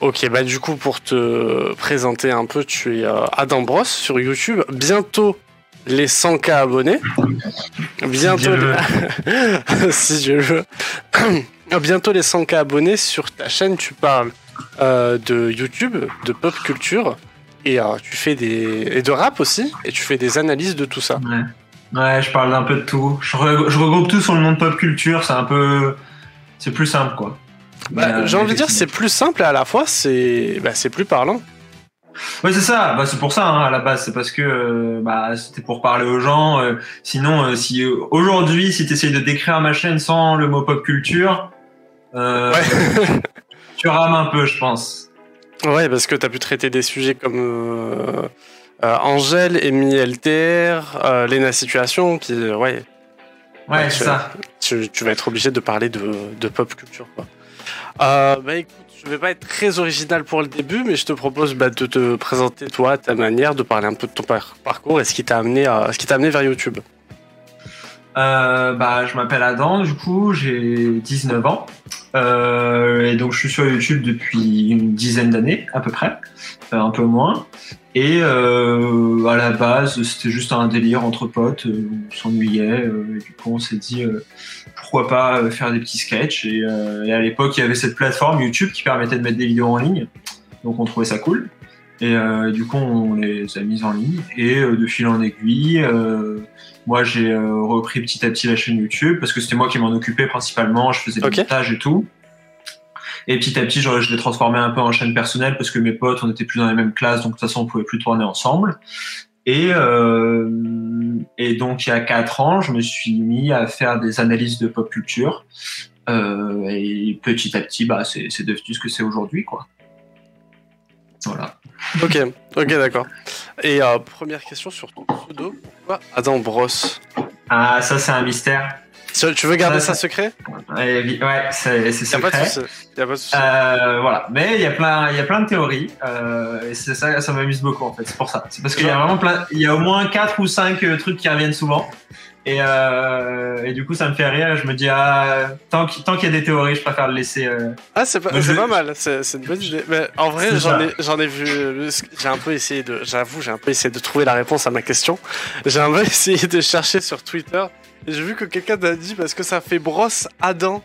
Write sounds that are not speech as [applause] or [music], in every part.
Ok, bah du coup, pour te présenter un peu, tu es euh, Adam Bros sur YouTube. Bientôt les 100K abonnés. Bientôt, [laughs] si je veux. [coughs] Bientôt les 100K abonnés sur ta chaîne. Tu parles euh, de YouTube, de pop culture, et euh, tu fais des et de rap aussi, et tu fais des analyses de tout ça. Ouais, ouais je parle d'un peu de tout. Je, je regroupe tout sur le nom de pop culture. C'est un peu, c'est plus simple quoi. Bah, J'ai envie de dire c'est plus simple et à la fois c'est bah, c'est plus parlant. Oui, c'est ça. Bah, c'est pour ça, hein, à la base. C'est parce que euh, bah, c'était pour parler aux gens. Euh, sinon, euh, si aujourd'hui, si tu essayes de décrire ma chaîne sans le mot pop culture, [laughs] tu rames un peu, je pense. Ouais, parce que tu as pu traiter des sujets comme Angèle, Amy LTR, Lena Situation, puis ouais. Ouais, c'est ça. Tu, tu, vas être obligé de parler de, de pop culture, quoi. Euh, bah écoute, je vais pas être très original pour le début, mais je te propose bah, de te présenter toi, ta manière, de parler un peu de ton parcours et ce qui t'a amené, à, ce qui t'a amené vers YouTube. Euh, bah, je m'appelle Adam, du coup, j'ai 19 ans. Euh, et donc, je suis sur YouTube depuis une dizaine d'années, à peu près, euh, un peu moins. Et à la base, c'était juste un délire entre potes, on s'ennuyait. et du coup, on s'est dit pourquoi pas faire des petits sketchs. Et, et à l'époque, il y avait cette plateforme YouTube qui permettait de mettre des vidéos en ligne. Donc, on trouvait ça cool. Et du coup, on les a mises en ligne. Et de fil en aiguille, moi, j'ai euh, repris petit à petit la chaîne YouTube parce que c'était moi qui m'en occupais principalement. Je faisais des montages et tout. Et petit à petit, je, je l'ai transformé un peu en chaîne personnelle parce que mes potes, on n'était plus dans les mêmes classes, donc de toute façon, on pouvait plus tourner ensemble. Et, euh, et donc, il y a quatre ans, je me suis mis à faire des analyses de pop culture. Euh, et petit à petit, bah, c'est devenu ce que c'est aujourd'hui, quoi. Voilà. Ok, ok, d'accord. Et euh, première question sur ton pseudo, pourquoi Adam Bros Ah, ça c'est un mystère. Tu veux garder ça, secret Ouais, c'est secret. Pas de a pas de souci. Euh, voilà, mais il y a plein, il y a plein de théories. Euh, et ça, ça m'amuse beaucoup en fait. C'est pour ça. C'est parce qu'il y a vraiment plein, il y a au moins quatre ou cinq euh, trucs qui reviennent souvent. Et, euh, et, du coup, ça me fait rire. Je me dis, ah, tant qu'il y a des théories, je préfère le laisser. Euh... Ah, c'est pas, pas, mal. C'est une bonne idée. Mais en vrai, j'en ai, j'en ai vu. J'ai un peu essayé de. J'avoue, j'ai un peu essayé de trouver la réponse à ma question. J'ai un peu [laughs] essayé de chercher sur Twitter. J'ai vu que quelqu'un t'a dit parce que ça fait brosse Adam.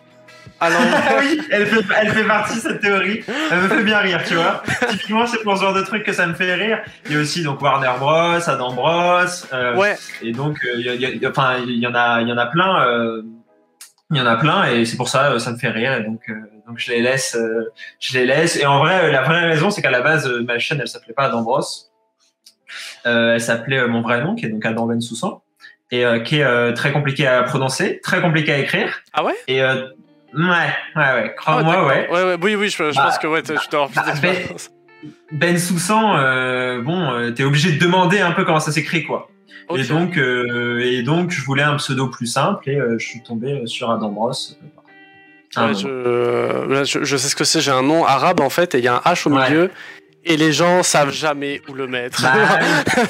Alors, [laughs] oui, elle fait, elle fait partie cette théorie. Elle me fait bien rire, tu vois. Typiquement, c'est pour ce genre de truc que ça me fait rire. Il y a aussi donc Warner Bros, Adam Bros. Euh, ouais. Et donc, il y, y, enfin, il y en a, il y en a plein. Euh, il y en a plein et c'est pour ça ça me fait rire et donc donc je les laisse je les laisse et en vrai la vraie raison c'est qu'à la base ma chaîne elle s'appelait pas Adam Bros elle s'appelait mon vrai nom qui est donc Adam Ben Soussan et qui est très compliqué à prononcer très compliqué à écrire ah ouais? Et Ouais, ouais, ouais. Crois-moi, ah, ouais. ouais. Ouais, Oui, oui, je, bah, pense que ouais, tu dois avoir plus Ben, ben Soussan, euh, bon, euh, t'es obligé de demander un peu comment ça s'écrit, quoi. Et donc, euh, et donc, je voulais un pseudo plus simple et euh, je suis tombé sur Adam Bros. Ouais, je, je, je, sais ce que c'est. J'ai un nom arabe en fait et il y a un H au milieu et les gens savent jamais où le mettre. Bah, [laughs]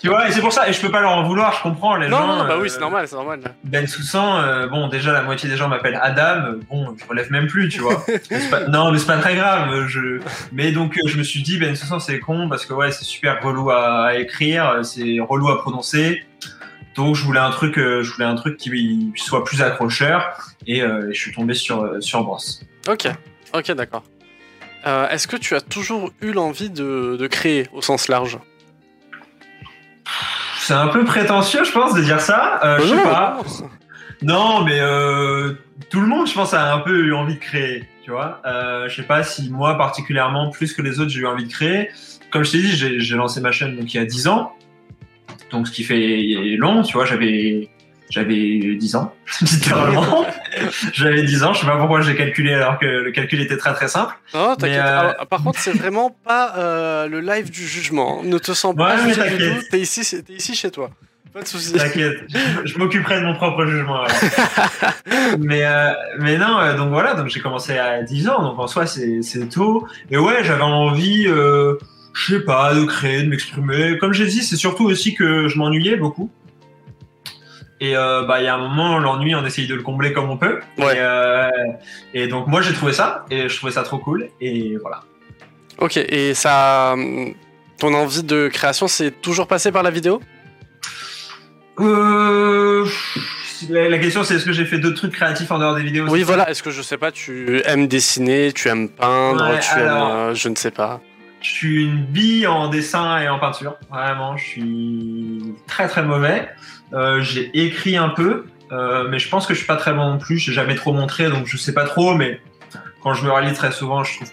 tu vois, et c'est pour ça, et je peux pas leur en vouloir, je comprends les gens. Non, bah oui, c'est normal, c'est normal. Ben Soussan, euh, bon, déjà la moitié des gens m'appellent Adam, bon, je relève même plus, tu vois. [laughs] non, mais c'est pas très grave. Je... Mais donc, euh, je me suis dit, Ben Soussan, c'est con parce que ouais, c'est super relou à, écrire, c'est relou à prononcer. Donc, je voulais un truc, euh, je voulais un truc qui soit plus accrocheur, et je suis tombé sur sur Brosse. Ok, ok, d'accord. Euh, est-ce que tu as toujours eu l'envie de, créer au sens large C'est un peu prétentieux, je pense, de dire ça. Euh, je sais pas. Non, mais euh, tout le monde, je pense, a un peu eu envie de créer. Tu vois, je sais pas si moi particulièrement, plus que les autres, j'ai eu envie de créer. Comme je t'ai dit, j'ai lancé ma chaîne donc il y a 10 ans, donc ce qui fait long. Tu vois, j'avais j'avais 10 ans, [laughs] littéralement. [laughs] J'avais 10 ans, je sais pas pourquoi j'ai calculé alors que le calcul était très très simple. Non, t'inquiète. Euh, par contre, c'est vraiment pas euh, le live du jugement. Ne te sens pas ouais, jugé T'es ici, es ici chez toi. Pas de soucis. T'inquiète, je, m'occuperai de mon propre jugement. [laughs] mais, euh, mais non, donc voilà, donc j'ai commencé à 10 ans, donc en soi c'est tôt. Et ouais, j'avais envie, je sais pas, de créer, de m'exprimer. Comme j'ai dit, c'est surtout aussi que je m'ennuyais beaucoup. Et euh, bah il y a un moment l'ennui on essaye de le combler comme on peut. Ouais. Et, euh, et donc moi j'ai trouvé ça et je trouvais ça trop cool et voilà. Ok, et ça, ton envie de création, c'est toujours passé par la vidéo? Euh, la, question c'est est-ce que j'ai fait d'autres trucs créatifs en dehors des vidéos Oui, voilà. Est-ce que je sais pas, tu aimes dessiner, tu aimes peindre, tu aimes, euh, je ne sais pas. Je suis une bille en dessin et en peinture. Vraiment, je suis très très mauvais. Euh, j'ai écrit un peu, euh, mais je pense que je suis pas très bon non plus. J'ai jamais trop montré, donc je sais pas trop. Mais quand je me relis très souvent, je trouve,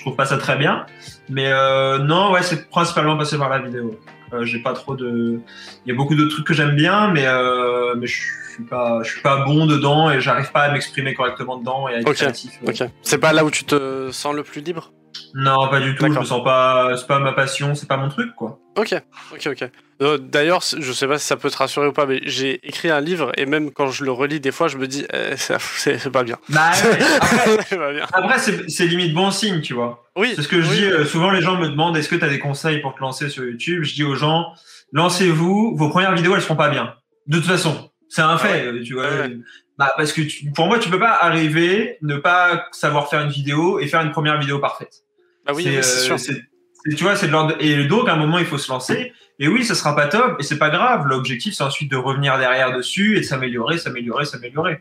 trouve pas ça très bien. Mais euh, non, ouais, c'est principalement passé par la vidéo. Euh, j'ai pas trop de. Il y a beaucoup de trucs que j'aime bien, mais euh, mais je suis pas je suis pas bon dedans et j'arrive pas à m'exprimer correctement dedans et à être créatif. C'est pas là où tu te sens le plus libre? Non, pas du tout. Je me sens pas. C'est pas ma passion, c'est pas mon truc, quoi. Ok, ok, ok. Euh, d'ailleurs, je sais pas si ça peut te rassurer ou pas, mais j'ai écrit un livre et même quand je le relis, des fois, je me dis, eh, c'est [laughs] pas bien. Bah, [laughs] Après, c'est limite bon signe, tu vois. Oui. C'est ce que je dis. Euh, souvent, les gens me demandent, est-ce que tu as des conseils pour te lancer sur YouTube? Je dis aux gens, lancez-vous. Vos premières vidéos, elles seront pas bien. De toute façon, c'est un fait, euh, tu vois. Bah, parce que pour moi, tu peux pas arriver, ne pas savoir faire une vidéo et faire une première vidéo parfaite. Bah oui, c'est sûr. tu vois, c'est de l'ordre. Et donc, à un moment, il faut se lancer. Et oui, ça sera pas top, et c'est pas grave. L'objectif, c'est ensuite de revenir derrière dessus et de s'améliorer, s'améliorer, s'améliorer.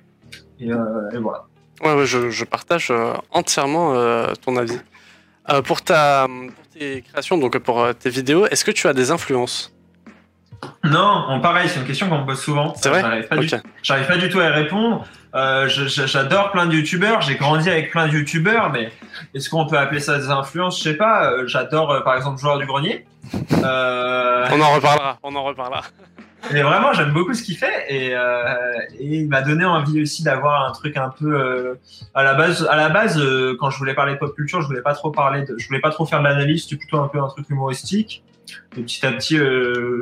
Et, euh, et, voilà. Ouais, ouais je, je partage euh, entièrement euh, ton avis. Euh, pour, ta, pour tes créations, donc pour euh, tes vidéos, est-ce que tu as des influences? Non, pareil, c'est une question qu'on me pose souvent. C'est vrai J'arrive pas, du... pas, du tout à y répondre. Euh, j'adore plein de youtubeurs, j'ai grandi avec plein de youtubeurs, mais est-ce qu'on peut appeler ça des influences? Je sais pas. Euh, j'adore euh, par exemple Joueur du Grenier. Euh... on en reparlera, on en reparlera. Mais vraiment, j'aime beaucoup ce qu'il fait et, euh, et il m'a donné envie aussi d'avoir un truc un peu euh, à la base. À la base, quand je voulais parler de pop culture, je voulais pas trop parler de, je voulais pas trop faire de l'analyse, c'était plutôt un peu un truc humoristique. Et petit à petit,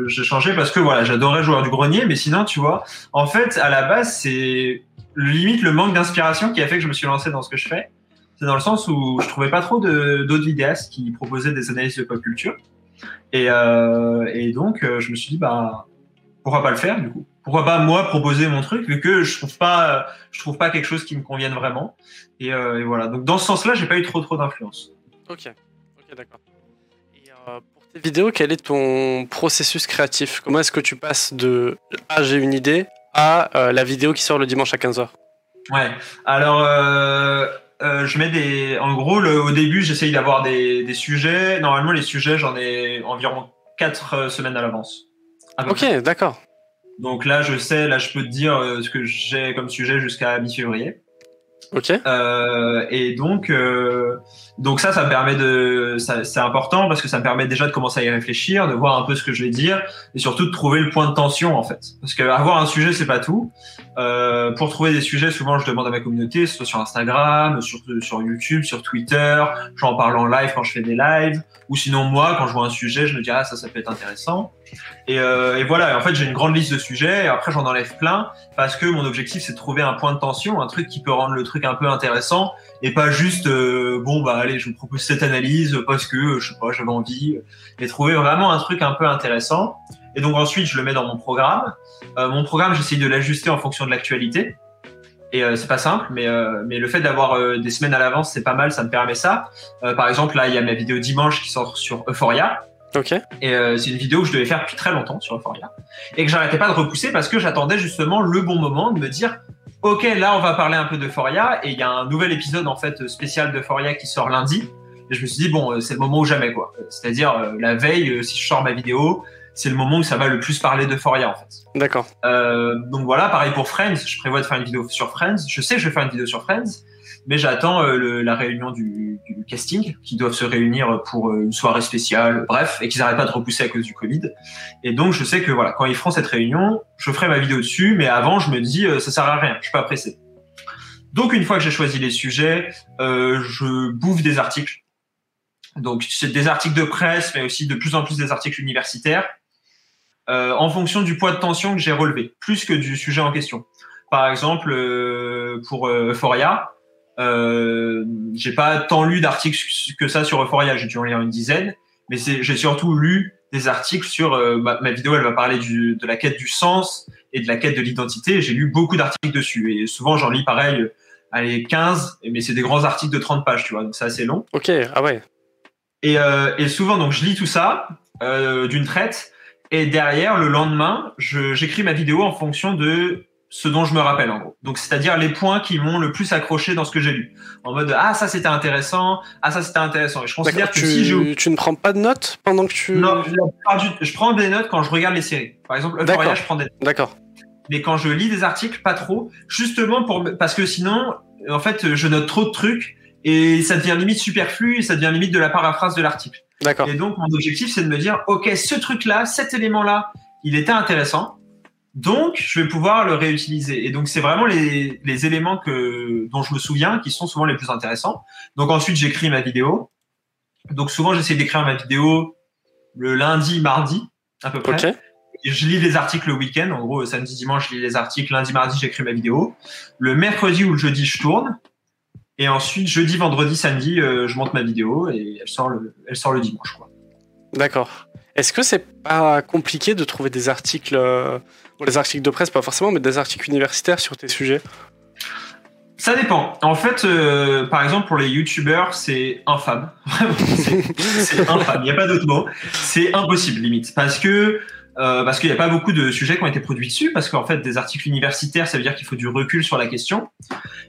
j'ai changé parce que voilà, j'adorais Joueur du Grenier, mais sinon, tu vois, en fait, à la base, c'est limite le manque d'inspiration qui a fait que je me suis lancé dans ce que je fais. C'est dans le sens où je trouvais pas trop d'autres vidéastes qui proposaient des analyses de pop culture. Et, euh, donc, euh, je me suis dit, bah, pourquoi pas le faire du coup Pourquoi pas moi proposer mon truc vu que je trouve pas, je trouve pas quelque chose qui me convienne vraiment. Et, euh, voilà. Donc dans ce sens-là, j'ai pas eu trop trop d'influence. Ok, d'accord. Vidéos, quel est ton processus créatif? Comment est-ce que tu passes de ah j'ai une idée à euh, la vidéo qui sort le dimanche à 15h Ouais. Alors, euh, euh, je mets des. En gros, le, au début, j'essaye d'avoir des, des, sujets. Normalement, les sujets, j'en ai environ 4 semaines à l'avance. Ok, d'accord. Donc là, je sais, là, je peux te dire ce que j'ai comme sujet jusqu'à mi-février. Ok. Euh, et donc, euh, donc ça, ça me permet de, c'est important parce que ça me permet déjà de commencer à y réfléchir, de voir un peu ce que je vais dire et surtout de trouver le point de tension en fait. Parce que avoir un sujet, c'est pas tout. Euh, pour trouver des sujets, souvent, je demande à ma communauté, soit sur Instagram, sur sur YouTube, sur Twitter. J'en parle en live quand je fais des lives, ou sinon moi, quand je vois un sujet, je me dis ah ça, ça peut être intéressant. Et, euh, et voilà. en fait, j'ai une grande liste de sujets. Et après, j'en enlève plein parce que mon objectif, c'est de trouver un point de tension, un truc qui peut rendre le truc un peu intéressant et pas juste euh, bon bah allez, je vous propose cette analyse parce que je sais pas, j'avais envie. Et trouver vraiment un truc un peu intéressant. Et donc ensuite, je le mets dans mon programme. Euh, mon programme, j'essaye de l'ajuster en fonction de l'actualité. Et c'est pas simple, mais, mais le fait d'avoir des semaines à l'avance, c'est pas mal, ça me permet ça. Par exemple, là, il y a ma vidéo dimanche qui sort sur Euphoria. Ok. Et c'est une vidéo que je devais faire depuis très longtemps sur Euphoria. Et que j'arrêtais pas de repousser parce que j'attendais justement le bon moment de me dire Ok, là, on va parler un peu d'Euphoria. Et il y a un nouvel épisode, en fait, spécial d'Euphoria qui sort lundi. Et je me suis dit, bon, c'est le moment ou jamais, quoi. C'est-à-dire, la veille, si je sors ma vidéo, c'est le moment où ça va le plus parler d'Euphoria en fait. D'accord. Euh, donc voilà, pareil pour Friends, je prévois de faire une vidéo sur Friends. Je sais que je vais faire une vidéo sur Friends, mais j'attends euh, la réunion du, casting, qui doivent se réunir pour euh, une soirée spéciale, bref, et qu'ils n'arrêtent pas de repousser à cause du Covid. Et donc je sais que voilà, quand ils feront cette réunion, je ferai ma vidéo dessus, mais avant je me dis euh, ça sert à rien, je suis pas pressé. Donc une fois que j'ai choisi les sujets, euh, je bouffe des articles. Donc c'est des articles de presse, mais aussi de plus en plus des articles universitaires en fonction du poids de tension que j'ai relevé, plus que du sujet en question. Par exemple, pour Euphoria, euh, j'ai pas tant lu d'articles que ça sur Euphoria, j'ai dû en lire une dizaine, mais j'ai surtout lu des articles sur euh, ma, ma, vidéo, elle va parler du, de la quête du sens et de la quête de l'identité. J'ai lu beaucoup d'articles dessus et souvent j'en lis pareil, allez 15, mais c'est des grands articles de 30 pages, tu vois, donc c'est assez long. Ok, ah ouais. Et, euh, et souvent, donc, je lis tout ça d'une traite. Et derrière, le lendemain, j'écris ma vidéo en fonction de ce dont je me rappelle en gros. Donc c'est-à-dire les points qui m'ont le plus accroché dans ce que j'ai lu. En mode ah ça c'était intéressant, ah ça c'était intéressant. Et je considère que tu, si je tu ne prends pas de notes pendant que tu Non, je, prends des notes quand je regarde les séries. Par exemple Euphoria, je prends des notes. D'accord. Mais quand je lis des articles, pas trop, justement pour parce que sinon en fait je note trop de trucs et ça devient limite superflu et ça devient limite de la paraphrase de l'article. D'accord. Et donc mon objectif c'est de me dire OK, ce truc là, cet élément là, il était intéressant donc, je vais pouvoir le réutiliser. Et donc, c'est vraiment les, les, éléments que, dont je me souviens qui sont souvent les plus intéressants. Donc, ensuite, j'écris ma vidéo. Donc, souvent, j'essaie d'écrire ma vidéo le lundi, mardi, à peu près. Et je lis les articles le week-end. En gros, samedi, dimanche, je lis les articles. Lundi, mardi, j'écris ma vidéo. Le mercredi ou le jeudi, je tourne. Et ensuite, jeudi, vendredi, samedi, euh, je monte ma vidéo et elle sort le, elle sort le dimanche. D'accord. Est-ce que c'est pas compliqué de trouver des articles les articles de presse, pas forcément, mais des articles universitaires sur tes sujets ça dépend. En fait, euh, par exemple, pour les youtubeurs, c'est infâme. [laughs] c'est infâme. Il n'y a pas d'autre mot. C'est impossible, limite. Parce que euh, parce qu'il n'y a pas beaucoup de sujets qui ont été produits dessus, parce qu'en fait, des articles universitaires, ça veut dire qu'il faut du recul sur la question.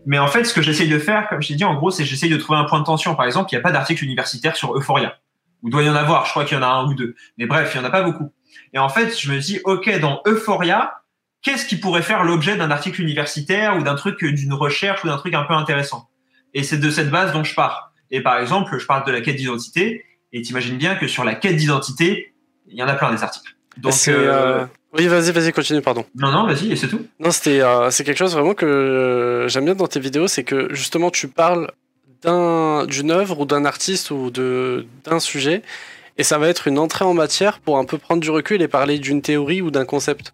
Mais en fait, ce que j'essaye de faire, comme je t'ai dit, en gros, c'est j'essaye de trouver un point de tension. Par exemple, il n'y a pas d'article universitaire sur Euphoria. Ou doit y en avoir, je crois qu'il y en a un ou deux. Mais bref, il n'y en a pas beaucoup. Et en fait, je me dis, OK, dans Euphoria, qu'est-ce qui pourrait faire l'objet d'un article universitaire ou d'un truc, d'une recherche ou d'un truc un peu intéressant? Et c'est de cette base dont je pars. Et par exemple, je parle de la quête d'identité, et t'imagines bien que sur la quête d'identité, il y en a plein des articles. Donc, euh, euh... oui, vas-y, vas-y, continue, pardon. Non, non, vas-y, et c'est tout. Non, c'était, euh, c'est quelque chose vraiment que j'aime bien dans tes vidéos, c'est que justement tu parles d'un, d'une œuvre ou d'un artiste ou de, d'un sujet, et ça va être une entrée en matière pour un peu prendre du recul et parler d'une théorie ou d'un concept.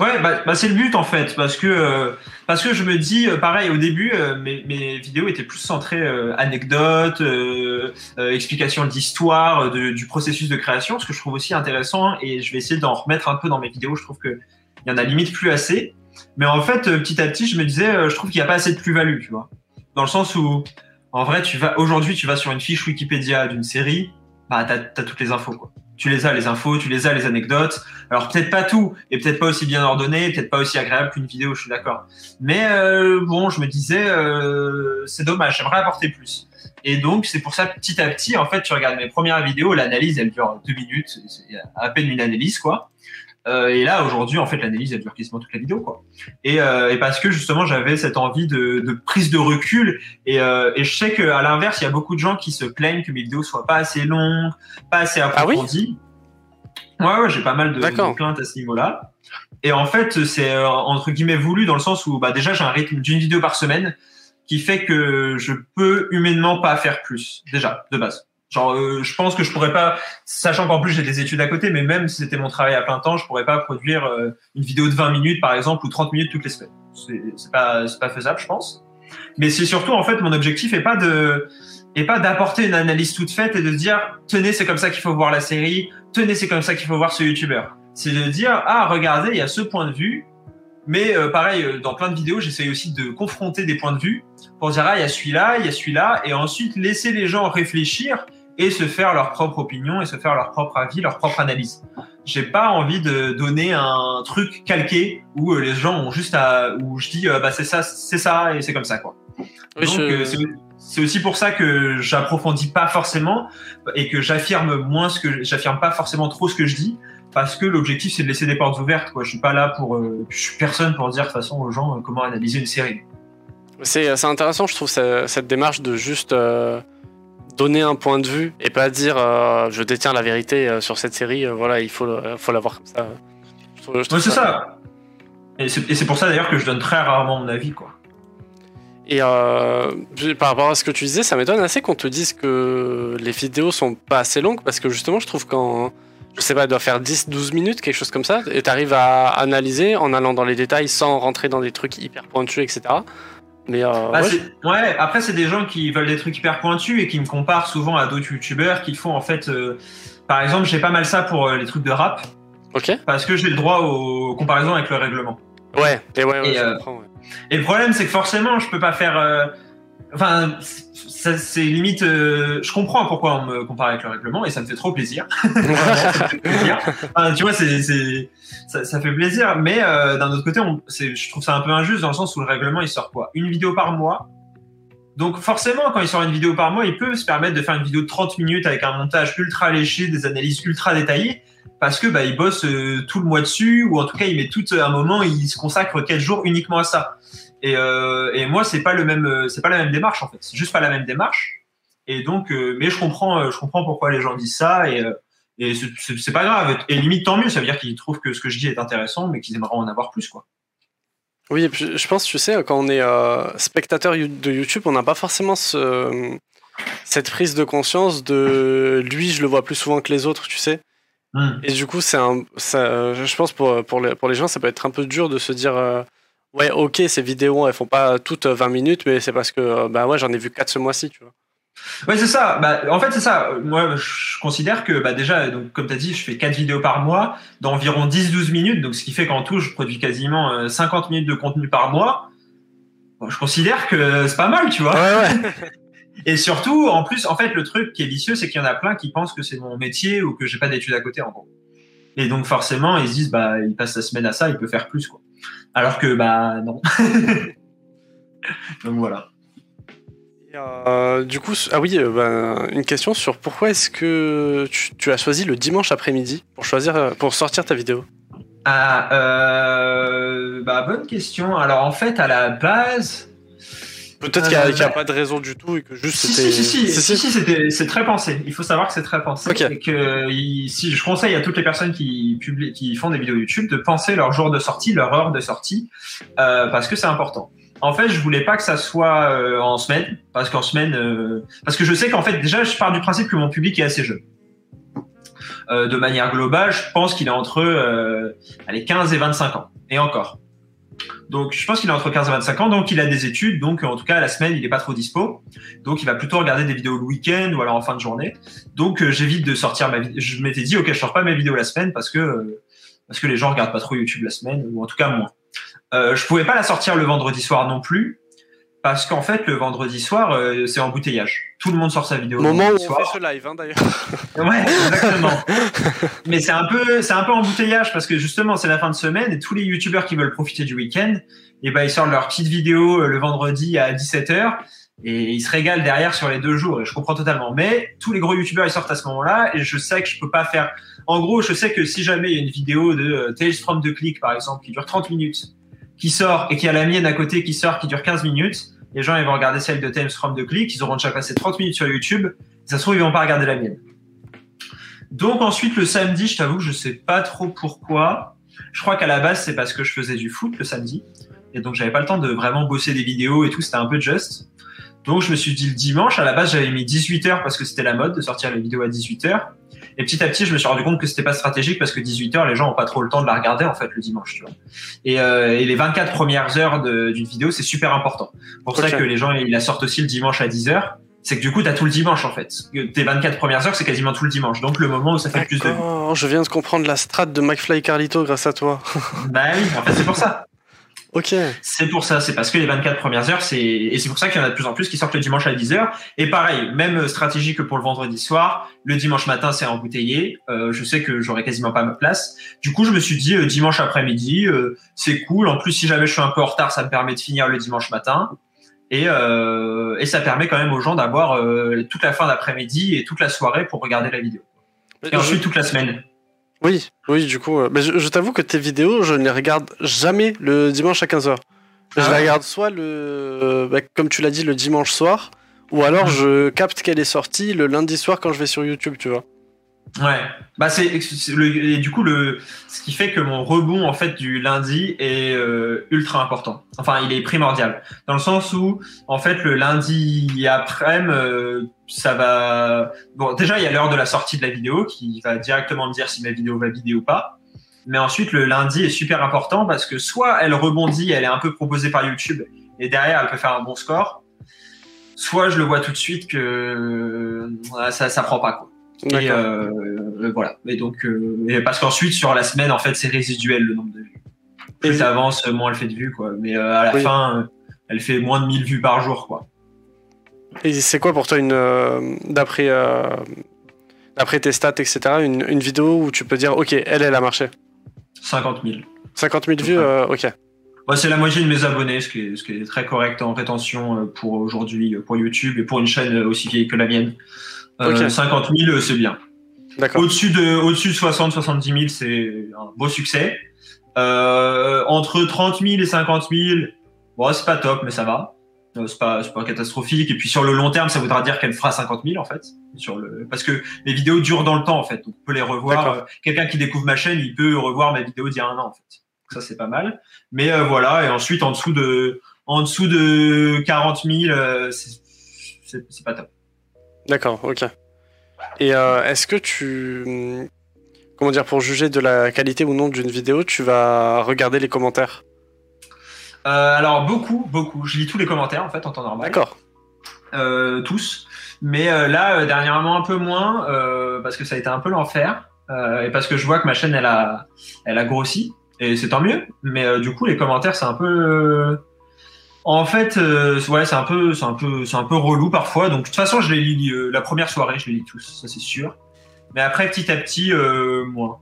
Ouais, bah, bah, c'est le but en fait, parce que euh, parce que je me dis, euh, pareil, au début, euh, mes, mes, vidéos étaient plus centrées anecdotes, explications d'histoire, du processus de création, ce que je trouve aussi intéressant, et je vais essayer d'en remettre un peu dans mes vidéos. Je trouve que il y en a limite plus assez, mais en fait, petit à petit, je me disais, je trouve qu'il n'y a pas assez de plus-value, tu vois, dans le sens où, en vrai, tu vas aujourd'hui, tu vas sur une fiche Wikipédia d'une série, bah t'as as toutes les infos quoi. Tu les as les infos, tu les as les anecdotes. Alors peut-être pas tout, et peut-être pas aussi bien ordonné, peut-être pas aussi agréable qu'une vidéo, je suis d'accord. Mais euh, bon, je me disais, euh, c'est dommage, j'aimerais apporter plus. Et donc c'est pour ça petit à petit, en fait, tu regardes mes premières vidéos, l'analyse elle dure deux minutes, à peine une analyse quoi. Euh, et là, aujourd'hui, en fait, l'analyse, elle dure quasiment toute la vidéo, quoi. Et, euh, et parce que justement, j'avais cette envie de, de, prise de recul. Et, euh, et je sais qu'à l'inverse, il y a beaucoup de gens qui se plaignent que mes vidéos soient pas assez longues, pas assez approfondies. Ah oui ouais, ouais, j'ai pas mal de, de, plaintes à ce niveau-là. Et en fait, c'est euh, entre guillemets voulu dans le sens où, bah, déjà, j'ai un rythme d'une vidéo par semaine qui fait que je peux humainement pas faire plus, déjà, de base. Genre, euh, je pense que je pourrais pas, sachant qu'en plus j'ai des études à côté, mais même si c'était mon travail à plein temps, je pourrais pas produire euh, une vidéo de 20 minutes par exemple ou 30 minutes toutes les semaines. C'est pas, pas faisable, je pense. Mais c'est surtout en fait mon objectif est pas de, est pas d'apporter une analyse toute faite et de dire tenez c'est comme ça qu'il faut voir la série, tenez c'est comme ça qu'il faut voir ce youtubeur. C'est de dire ah regardez il y a ce point de vue, mais euh, pareil dans plein de vidéos j'essaye aussi de confronter des points de vue pour dire ah il y a celui-là, il y a celui-là et ensuite laisser les gens réfléchir et se faire leur propre opinion et se faire leur propre avis, leur propre analyse. J'ai pas envie de donner un truc calqué où euh, les gens ont juste à, où je dis euh, bah c'est ça, c'est ça et c'est comme ça quoi. Donc euh, c'est aussi pour ça que j'approfondis pas forcément et que j'affirme moins ce que j'affirme pas forcément trop ce que je dis parce que l'objectif c'est de laisser des portes ouvertes quoi. Je suis pas là pour, je suis personne pour dire de toute façon aux gens comment analyser une série. C'est intéressant, je trouve cette démarche de juste donner un point de vue et pas dire euh, je détiens la vérité euh, sur cette série, euh, voilà, il faut, faut l'avoir comme ça. Oui, c'est ça. Et c'est pour ça d'ailleurs que je donne très rarement mon avis, quoi. Et par rapport à ce que tu disais, ça m'étonne assez qu'on te dise que les vidéos sont pas assez longues parce que justement, je trouve qu'en. Je sais pas, elle doit faire 10-12 minutes, quelque chose comme ça, et tu arrives à analyser en allant dans les détails sans rentrer dans des trucs hyper pointus, etc. Mais euh, bah, ouais. après c'est des gens qui veulent des trucs hyper pointus et qui me comparent souvent à d'autres youtubeurs qui font en fait, euh, par exemple, j'ai pas mal ça pour euh, les trucs de rap. Ok. Parce que j'ai le droit aux comparaisons avec le règlement. Ouais. Et ouais. et, et, le problème c'est que forcément je peux pas faire Enfin, c'est limite. Euh, je comprends pourquoi on me compare avec le règlement et ça me fait trop plaisir. [laughs] tu vois, c'est, ça, fait plaisir. Mais euh, d'un autre côté, je trouve ça un peu injuste dans le sens où le règlement il sort quoi? Une vidéo par mois. Donc forcément, quand il sort une vidéo par mois, il peut se permettre de faire une vidéo de 30 minutes avec un montage ultra léché, des analyses ultra détaillées, parce que bah, il bosse euh, tout le mois dessus, ou en tout cas il met tout un moment, il se consacre 4 jours uniquement à ça. Et, euh, et moi, c'est pas le même, euh, c'est pas la même démarche en fait. C'est juste pas la même démarche. Et donc, euh, mais je comprends, je comprends pourquoi les gens disent ça et, et c'est pas grave. Et limite tant mieux. Ça veut dire qu'ils trouvent que ce que je dis est intéressant, mais qu'ils aimeraient en avoir plus, quoi. Oui, et puis je pense, tu sais, quand on est spectateur de YouTube, on n'a pas forcément ce, cette prise de conscience de lui, je le vois plus souvent que les autres, tu sais. Hmm. Et du coup, c'est un, ça, je pense pour, pour, les, pour les gens, ça peut être un peu dur de se dire Ouais, ok, ces vidéos, elles font pas toutes 20 minutes, mais c'est parce que euh, bah ouais, j'en ai vu 4 ce mois-ci, tu vois. Ouais, c'est ça. Bah, en fait, c'est ça. Moi, je considère que bah, déjà, donc, comme tu as dit, je fais 4 vidéos par mois d'environ 10-12 minutes, donc ce qui fait qu'en tout, je produis quasiment 50 euh, minutes de contenu par mois. je considère que c'est pas mal, tu vois. Ouais, ouais. [laughs] Et surtout, en plus, en fait, le truc qui est vicieux, c'est qu'il y en a plein qui pensent que c'est mon métier ou que j'ai pas d'études à côté, en gros. Et donc, forcément, ils se disent, bah, il passe sa semaine à ça, il peut faire plus, quoi. Alors que, bah, non. [laughs] Donc voilà. Euh, du coup, ah oui, euh, bah, une question sur pourquoi est-ce que tu, as choisi le dimanche après-midi pour choisir euh, pour sortir ta vidéo? Ah, bah bonne question. Alors en fait, à la base, Peut-être qu'il n'y a, pas de raison du tout et que juste si, c'était. Si, si, si, si, si c'est très pensé. Il faut savoir que c'est très pensé. Et que si je conseille à toutes les personnes qui publient, qui font des vidéos YouTube de penser leur jour de sortie, leur heure de sortie, euh, parce que c'est important. En fait, je voulais pas que ça soit euh, en semaine, parce qu'en semaine, euh, parce que je sais qu'en fait, déjà, je pars du principe que mon public est assez jeune. Euh, de manière globale, je pense qu'il est entre euh, allez, 15 et 25 ans. Et encore. Donc, je pense qu'il a entre 15 et 25 ans, donc il a des études, donc en tout cas, la semaine, il n'est pas trop dispo. Donc, il va plutôt regarder des vidéos le week-end ou alors en fin de journée. Donc, euh, j'évite de sortir ma vidéo. Je m'étais dit, OK, je sors pas mes vidéos la semaine parce que, euh, parce que les gens regardent pas trop YouTube la semaine, ou en tout cas moins. Euh, je pouvais pas la sortir le vendredi soir non plus, parce qu'en fait, le vendredi soir, euh, c'est embouteillage. Tout le monde sort sa vidéo. Moment où on fait ce live, hein, d'ailleurs. [laughs] ouais, exactement. [laughs] Mais c'est un peu, c'est un peu embouteillage parce que justement, c'est la fin de semaine et tous les youtubeurs qui veulent profiter du week-end, et eh ben, ils sortent leur petite vidéo euh, le vendredi à 17h et ils se régalent derrière sur les deux jours. Et je comprends totalement. Mais tous les gros youtubeurs, ils sortent à ce moment-là et je sais que je peux pas faire. En gros, je sais que si jamais il y a une vidéo de euh, Tales from the Click, par exemple, qui dure 30 minutes, qui sort et qui a la mienne à côté qui sort, qui dure 15 minutes, les gens ils vont regarder celle de Thames from de Click, ils auront déjà passé 30 minutes sur YouTube, ça se trouve ils vont pas regarder la mienne. Donc ensuite le samedi, je t'avoue je sais pas trop pourquoi. Je crois qu'à la base c'est parce que je faisais du foot le samedi et donc j'avais pas le temps de vraiment bosser des vidéos et tout, c'était un peu juste. Donc je me suis dit le dimanche, à la base j'avais mis 18 h parce que c'était la mode de sortir les vidéos à 18 h et petit à petit, je me suis rendu compte que c'était pas stratégique parce que 18 heures, les gens ont pas trop le temps de la regarder en fait le dimanche. Tu vois. Et, euh, et les 24 premières heures d'une vidéo, c'est super important. Pour ça que les gens ils la sortent aussi le dimanche à 10 heures. C'est que du coup, tu as tout le dimanche en fait. Tes 24 premières heures, c'est quasiment tout le dimanche. Donc le moment où ça fait plus de. Je viens de comprendre la strat de McFly Carlito grâce à toi. bah oui, en fait, c'est pour ça. Ok. C'est pour ça, c'est parce que les 24 premières heures, c'est et c'est pour ça qu'il y en a de plus en plus qui sortent le dimanche à 10 heures. Et pareil, même stratégie que pour le vendredi soir, le dimanche matin c'est embouteillé. Euh, je sais que j'aurai quasiment pas ma place. Du coup, je me suis dit euh, dimanche après-midi, euh, c'est cool. En plus, si jamais je suis un peu en retard, ça me permet de finir le dimanche matin. Et, et ça permet quand même aux gens d'avoir toute la fin d'après-midi et toute la soirée pour regarder la vidéo. Et ensuite toute la semaine. Oui, oui, du coup. Euh, mais je, t'avoue que tes vidéos, je ne les regarde jamais le dimanche à 15h. je ah les regarde soit le. Euh, bah, comme tu l'as dit, le dimanche soir, ou alors mhm. je capte qu'elle est sortie le lundi soir quand je vais sur YouTube, tu vois. Ouais, bah c'est et du coup le ce qui fait que mon rebond en fait du lundi est euh, ultra important. Enfin, il est primordial dans le sens où en fait le lundi après euh, ça va bon déjà il y a l'heure de la sortie de la vidéo qui va directement me dire si ma vidéo va vider ou pas. Mais ensuite le lundi est super important parce que soit elle rebondit, elle est un peu proposée par YouTube et derrière elle peut faire un bon score. Soit je le vois tout de suite que ça ça prend pas quoi. Et euh, euh, voilà. Et donc, euh, parce qu'ensuite sur la semaine, en fait, c'est résiduel le nombre de vues. Plus ça avance, moins elle fait de vues, quoi. Mais à la fin, elle fait moins de 1000 vues par jour, quoi. Et c'est quoi pour toi une d'après tes stats etc une, une, vidéo où tu peux dire ok elle elle a marché? 50 000. 50 000 vues, ok. Bah, c'est la moitié de mes abonnés, ce qui est, ce qui est très correct en rétention pour aujourd'hui pour YouTube et pour une chaîne aussi vieille que la mienne. 50 000, c'est bien. Au-dessus de, au-dessus de 60, 70 000, c'est un beau succès. Euh, entre 30 000 et 50 000, bon, c'est pas top, mais ça va. Euh, c'est pas, c'est pas catastrophique. Et puis sur le long terme, ça voudra dire qu'elle fera 50 000 en fait. Sur le, parce que les vidéos durent dans le temps en fait. Donc on peut les revoir. Euh, quelqu'un qui découvre ma chaîne, il peut revoir mes vidéos d'il y a un an en fait. ça c'est pas mal. Mais euh, voilà. Et ensuite en dessous de, en dessous de 40 000, c'est, c'est pas top. D'accord. Ok. Et est-ce que tu comment dire, pour juger de la qualité ou non d'une vidéo, tu vas regarder les commentaires? Euh, Alors beaucoup, beaucoup. Je lis tous les commentaires en fait en temps normal. D'accord. Euh, tous. Mais euh, là, dernièrement un peu moins parce que ça a été un peu l'enfer et parce que je vois que ma chaîne elle a, elle a grossi et c'est tant mieux. Mais du coup, les commentaires c'est un peu en fait, ouais, c'est un peu, c'est un peu, c'est un peu relou parfois. Donc de toute façon, je les lis la première soirée, je les lis tous, ça c'est sûr. Mais après, petit à petit, euh, moins.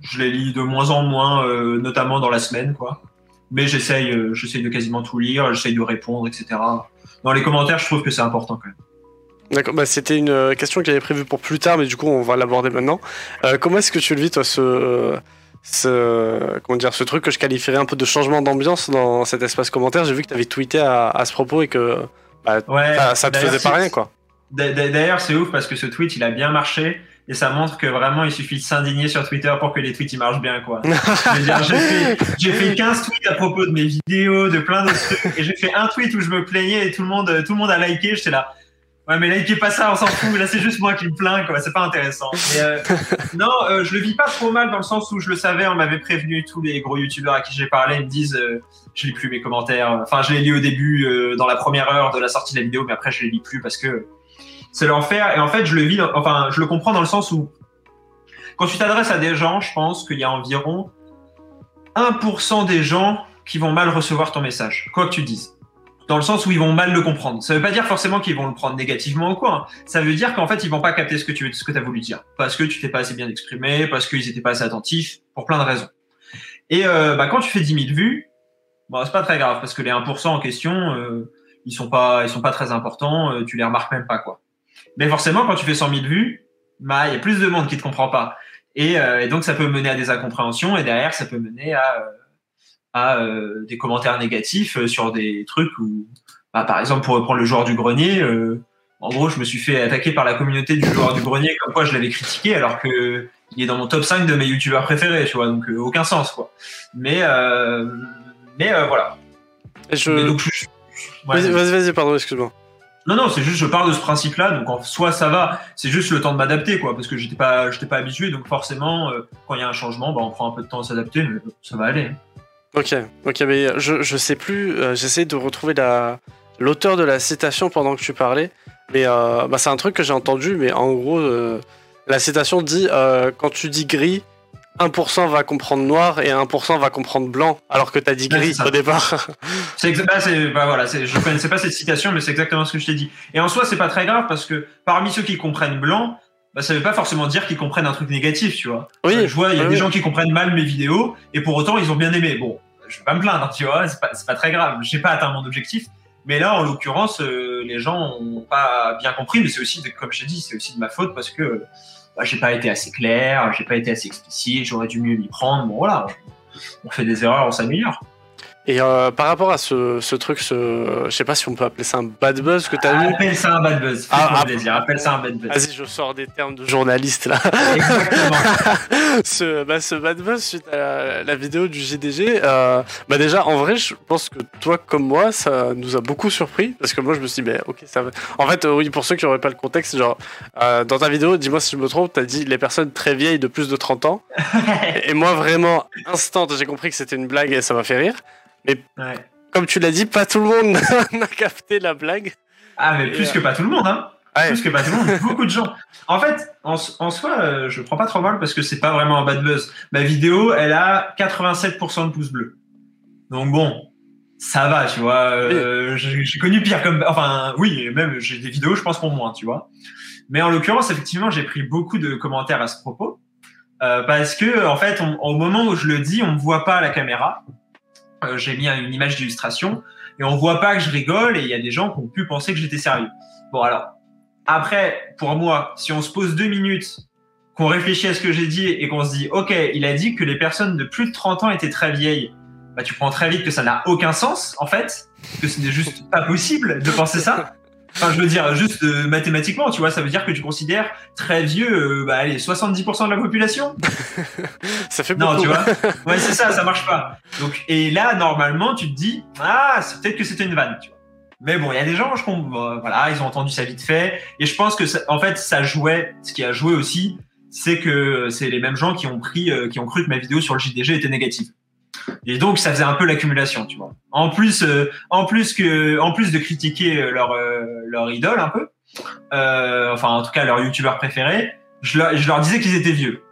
Je les lis de moins en moins, euh, notamment dans la semaine, quoi. Mais j'essaye, euh, j'essaye de quasiment tout lire, j'essaye de répondre, etc. Dans les commentaires, je trouve que c'est important quand même. D'accord, bah, c'était une question que j'avais prévue pour plus tard, mais du coup, on va l'aborder maintenant. comment est-ce que tu le vis, toi, ce, ce, comment dire, ce truc que je qualifierais un peu de changement d'ambiance dans cet espace commentaire J'ai vu que tu avais tweeté à, ce propos et que bah, ça, ça te faisait pas rien, quoi. D'ailleurs, c'est ouf parce que ce tweet, il a bien marché et ça montre que vraiment il suffit de s'indigner sur Twitter pour que les tweets ils marchent bien quoi. [laughs] j'ai fait, 15 tweets à propos de mes vidéos, de plein d'autres trucs et j'ai fait un tweet où je me plaignais et tout le monde tout le monde a liké, j'étais là Ouais mais likez pas ça, on s'en fout, là c'est juste moi qui me plains quoi, c'est pas intéressant. Euh, [laughs] non, euh, je le vis pas trop mal dans le sens où je le savais, on m'avait prévenu tous les gros youtubeurs à qui j'ai parlé, ils me disent euh, je lis plus mes commentaires. Enfin, je les lis au début dans la première heure de la sortie de la vidéo mais après je les lis plus parce que c'est l'enfer. Et en fait, je le vis, enfin, je le comprends dans le sens où, quand tu t'adresses à des gens, je pense qu'il y a environ 1% des gens qui vont mal recevoir ton message, quoi que tu dises. Dans le sens où ils vont mal le comprendre. Ça veut pas dire forcément qu'ils vont le prendre négativement ou quoi. Hein. Ça veut dire qu'en fait, ils vont pas capter ce que tu ce que as voulu dire. Parce que tu t'es pas assez bien exprimé, parce qu'ils étaient pas assez attentifs, pour plein de raisons. Et euh, bah, quand tu fais 10 000 vues, bon, c'est pas très grave, parce que les 1% en question, euh, ils sont pas, ils sont pas très importants, euh, tu les remarques même pas, quoi. Mais forcément, quand tu fais 100 000 vues, bah, il y a plus de monde qui te comprend pas. Et, euh, et, donc, ça peut mener à des incompréhensions et derrière, ça peut mener à, euh, à euh, des commentaires négatifs sur des trucs où, bah, par exemple, pour reprendre le joueur du grenier, en gros, je me suis fait attaquer par la communauté du joueur du grenier comme quoi je l'avais critiqué alors que il est dans mon top 5 de mes youtubeurs préférés, tu vois, donc aucun sens, quoi. Mais, mais voilà. Je... Vas-y, vas-y, pardon, excuse-moi. Non, non, c'est juste, je pars de ce principe-là, donc en soi, ça va. C'est juste le temps de m'adapter, quoi, parce que j'étais pas, j'étais pas habitué, donc forcément, euh, quand il y a un changement, bah, on prend un peu de temps à s'adapter, mais ça va aller. Ok, ok, mais je, je sais plus, euh, j'essaie de retrouver la, l'auteur de la citation pendant que tu parlais, mais euh, bah, c'est un truc que j'ai entendu, mais en gros, la citation dit quand tu dis gris, 1% va comprendre noir et 1% va comprendre blanc, alors que tu as dit gris au départ. [laughs] c'est bah, bah, voilà, je connaissais pas cette citation, mais c'est exactement ce que je t'ai dit. Et en soi, c'est pas très grave parce que parmi ceux qui comprennent blanc, bah, ça veut pas forcément dire qu'ils comprennent un truc négatif, tu vois. Oui. Je vois, il y a des gens qui comprennent mal mes vidéos et pour autant ils ont bien aimé. Bon, je vais pas me plaindre, tu vois, c'est pas, pas très grave. J'ai pas atteint mon objectif. Mais là, en l'occurrence, euh, les gens ont pas bien compris, mais c'est aussi, comme je t'ai dit, c'est aussi de ma faute parce que bah, j'ai pas été assez clair, j'ai pas été assez explicite, j'aurais dû mieux m'y prendre. Bon voilà, on fait des erreurs, on s'améliore. Et euh, par rapport à ce, ce, truc, ce, je sais pas si on peut appeler ça un bad buzz que tu as eu. Appelle ça un bad buzz. Ah, plaisir. Appelle ça un bad buzz. Vas-y, je sors des termes de journaliste là. Exactement. [laughs] ce, bah, ce bad buzz suite à la, vidéo du GDG. Euh, bah déjà, en vrai, je pense que toi comme moi, ça nous a beaucoup surpris parce que moi, je me suis dit, bah, ok, ça va. En fait, euh, oui, pour ceux qui n'auraient pas le contexte, genre, euh, dans ta vidéo, dis-moi si je me trompe, tu as dit les personnes très vieilles de plus de 30 ans. [laughs] et moi, vraiment, instant, j'ai compris que c'était une blague et ça m'a fait rire. Mais comme tu l'as dit, pas tout le monde [laughs] n'a capté la blague. Ah, mais plus que pas tout le monde, hein. Plus que pas tout le monde, beaucoup de gens. En fait, en, soi, euh, je prends pas trop mal parce que c'est pas vraiment un bad buzz. Ma vidéo, elle a 87% de pouces bleus. Donc bon, ça va, tu vois. Euh, j'ai connu pire comme, enfin, oui, même j'ai des vidéos, je pense pour moins, tu vois. Mais en l'occurrence, effectivement, j'ai pris beaucoup de commentaires à ce propos euh, parce que, en fait, au moment où je le dis, on me voit pas à la caméra. Euh, j'ai mis une image d'illustration et on voit pas que je rigole et il y a des gens qui ont pu penser que j'étais sérieux. Bon, alors après, pour moi, si on se pose deux minutes, qu'on réfléchit à ce que j'ai dit et qu'on se dit, ok, il a dit que les personnes de plus de 30 ans étaient très vieilles bah, tu prends très vite que ça n'a aucun sens, en fait, que ce n'est juste pas possible de penser ça. Enfin, je veux dire, juste euh, mathématiquement, tu vois, ça veut dire que tu considères très vieux, euh, bah, allez, 70% de la population. [laughs] ça fait beaucoup. Non, tu vois. [laughs] Ouais, c'est ça, ça marche pas. Donc, et là, normalement, tu te dis, ah, c'est peut-être que c'était une vanne, tu vois. Mais bon, il y a des gens, je comprends, voilà, ils ont entendu ça vite fait. Et je pense que, en fait, ça jouait, ce qui a joué aussi, c'est que c'est les mêmes gens qui ont pris, euh, qui ont cru que ma vidéo sur le JDG était négative. Et donc ça faisait un peu l'accumulation, tu vois. En plus, euh, en plus que, en plus de critiquer euh, leur euh, leur idole un peu, enfin en tout cas leur youtubeur préféré, je leur, disais qu'ils étaient vieux.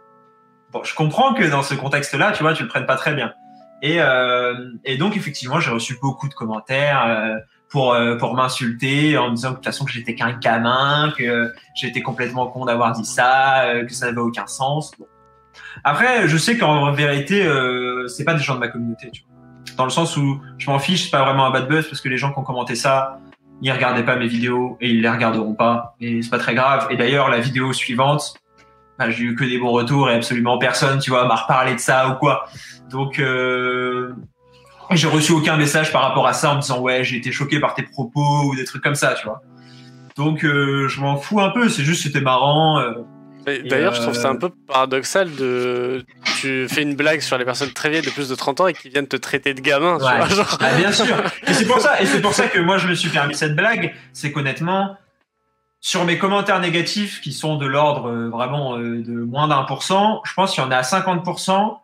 Bon, je comprends que dans ce contexte-là, tu vois, tu le prennes pas très bien. Et et donc effectivement, j'ai reçu beaucoup de commentaires pour pour m'insulter en me disant que de toute façon que j'étais qu'un gamin, que j'étais complètement con d'avoir dit ça, que ça n'avait aucun sens. Après, je sais qu'en vérité, c'est pas des gens de ma communauté. Dans le sens où je m'en fiche, c'est pas vraiment un bad buzz parce que les gens qui ont commenté ça, ils regardaient pas mes vidéos et ils les regarderont pas et c'est pas très grave. Et d'ailleurs, la vidéo suivante, bah, j'ai eu que des bons retours et absolument personne, tu vois, m'a reparlé de ça ou quoi. Donc, euh, j'ai reçu aucun message par rapport à ça en me disant ouais, j'ai été choqué par tes propos ou des trucs comme ça, tu vois. Donc, euh, je m'en fous un peu. C'est juste, c'était marrant. Euh, D'ailleurs, je trouve ça un peu paradoxal de. Tu fais une blague sur les personnes très vieilles de plus de 30 ans et qui viennent te traiter de gamin. Tu vois, genre... ah, bien sûr. Et c'est pour ça, et c'est pour ça que moi je me suis permis cette blague. C'est qu'honnêtement, sur mes commentaires négatifs qui sont de l'ordre euh, vraiment euh, de moins d'un pour cent, je pense qu'il y en a 50%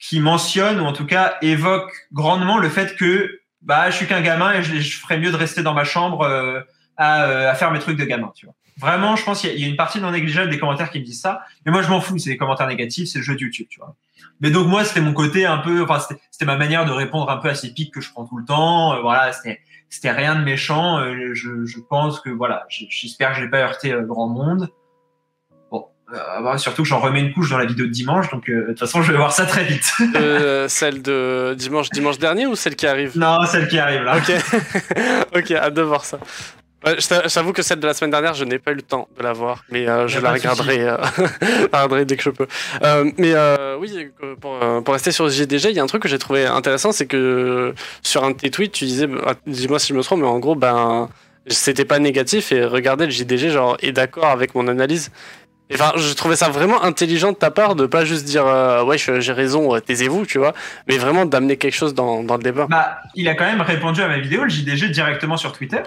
qui mentionnent ou en tout cas évoquent grandement le fait que bah je suis qu'un gamin et je, je, ferais mieux de rester dans ma chambre euh, à, à faire mes trucs de gamin. Tu vois. Vraiment, je pense qu'il y, a une partie non négligeable des commentaires qui me disent ça. Mais moi, je m'en fous. C'est des commentaires négatifs, c'est le jeu de YouTube, tu vois. Mais donc moi, c'était mon côté un peu, enfin, c'était ma manière de répondre un peu à ces pics que je prends tout le temps. Euh, voilà, c'était rien de méchant. Euh, je, je, pense que voilà, j'espère que je n'ai pas heurté euh, grand monde. Bon, surtout que j'en remets une couche dans la vidéo de dimanche, donc de toute façon, je vais voir ça très vite. [laughs] celle de dimanche, dimanche dernier ou celle qui arrive? Non, celle qui arrive là. Ok, [laughs] ok, hâte de voir ça. Ouais, J'avoue que celle de la semaine dernière, je n'ai pas eu le temps de la voir, mais euh, je la regarderai, euh, [laughs] regarderai, dès que je peux. Euh, mais euh, oui, pour, euh, pour, rester sur le JDG, il y a un truc que j'ai trouvé intéressant, c'est que sur un de tes tweets, tu disais, bah, dis-moi si je me trompe, mais en gros, ben, c'était pas négatif et regardez le JDG, genre, est d'accord avec mon analyse. Enfin, je trouvais ça vraiment intelligent de ta part de pas juste dire ouais j'ai raison, taisez-vous, tu vois, mais vraiment d'amener quelque chose dans, dans le débat. Bah, il a quand même répondu à ma vidéo, le JDG directement sur Twitter.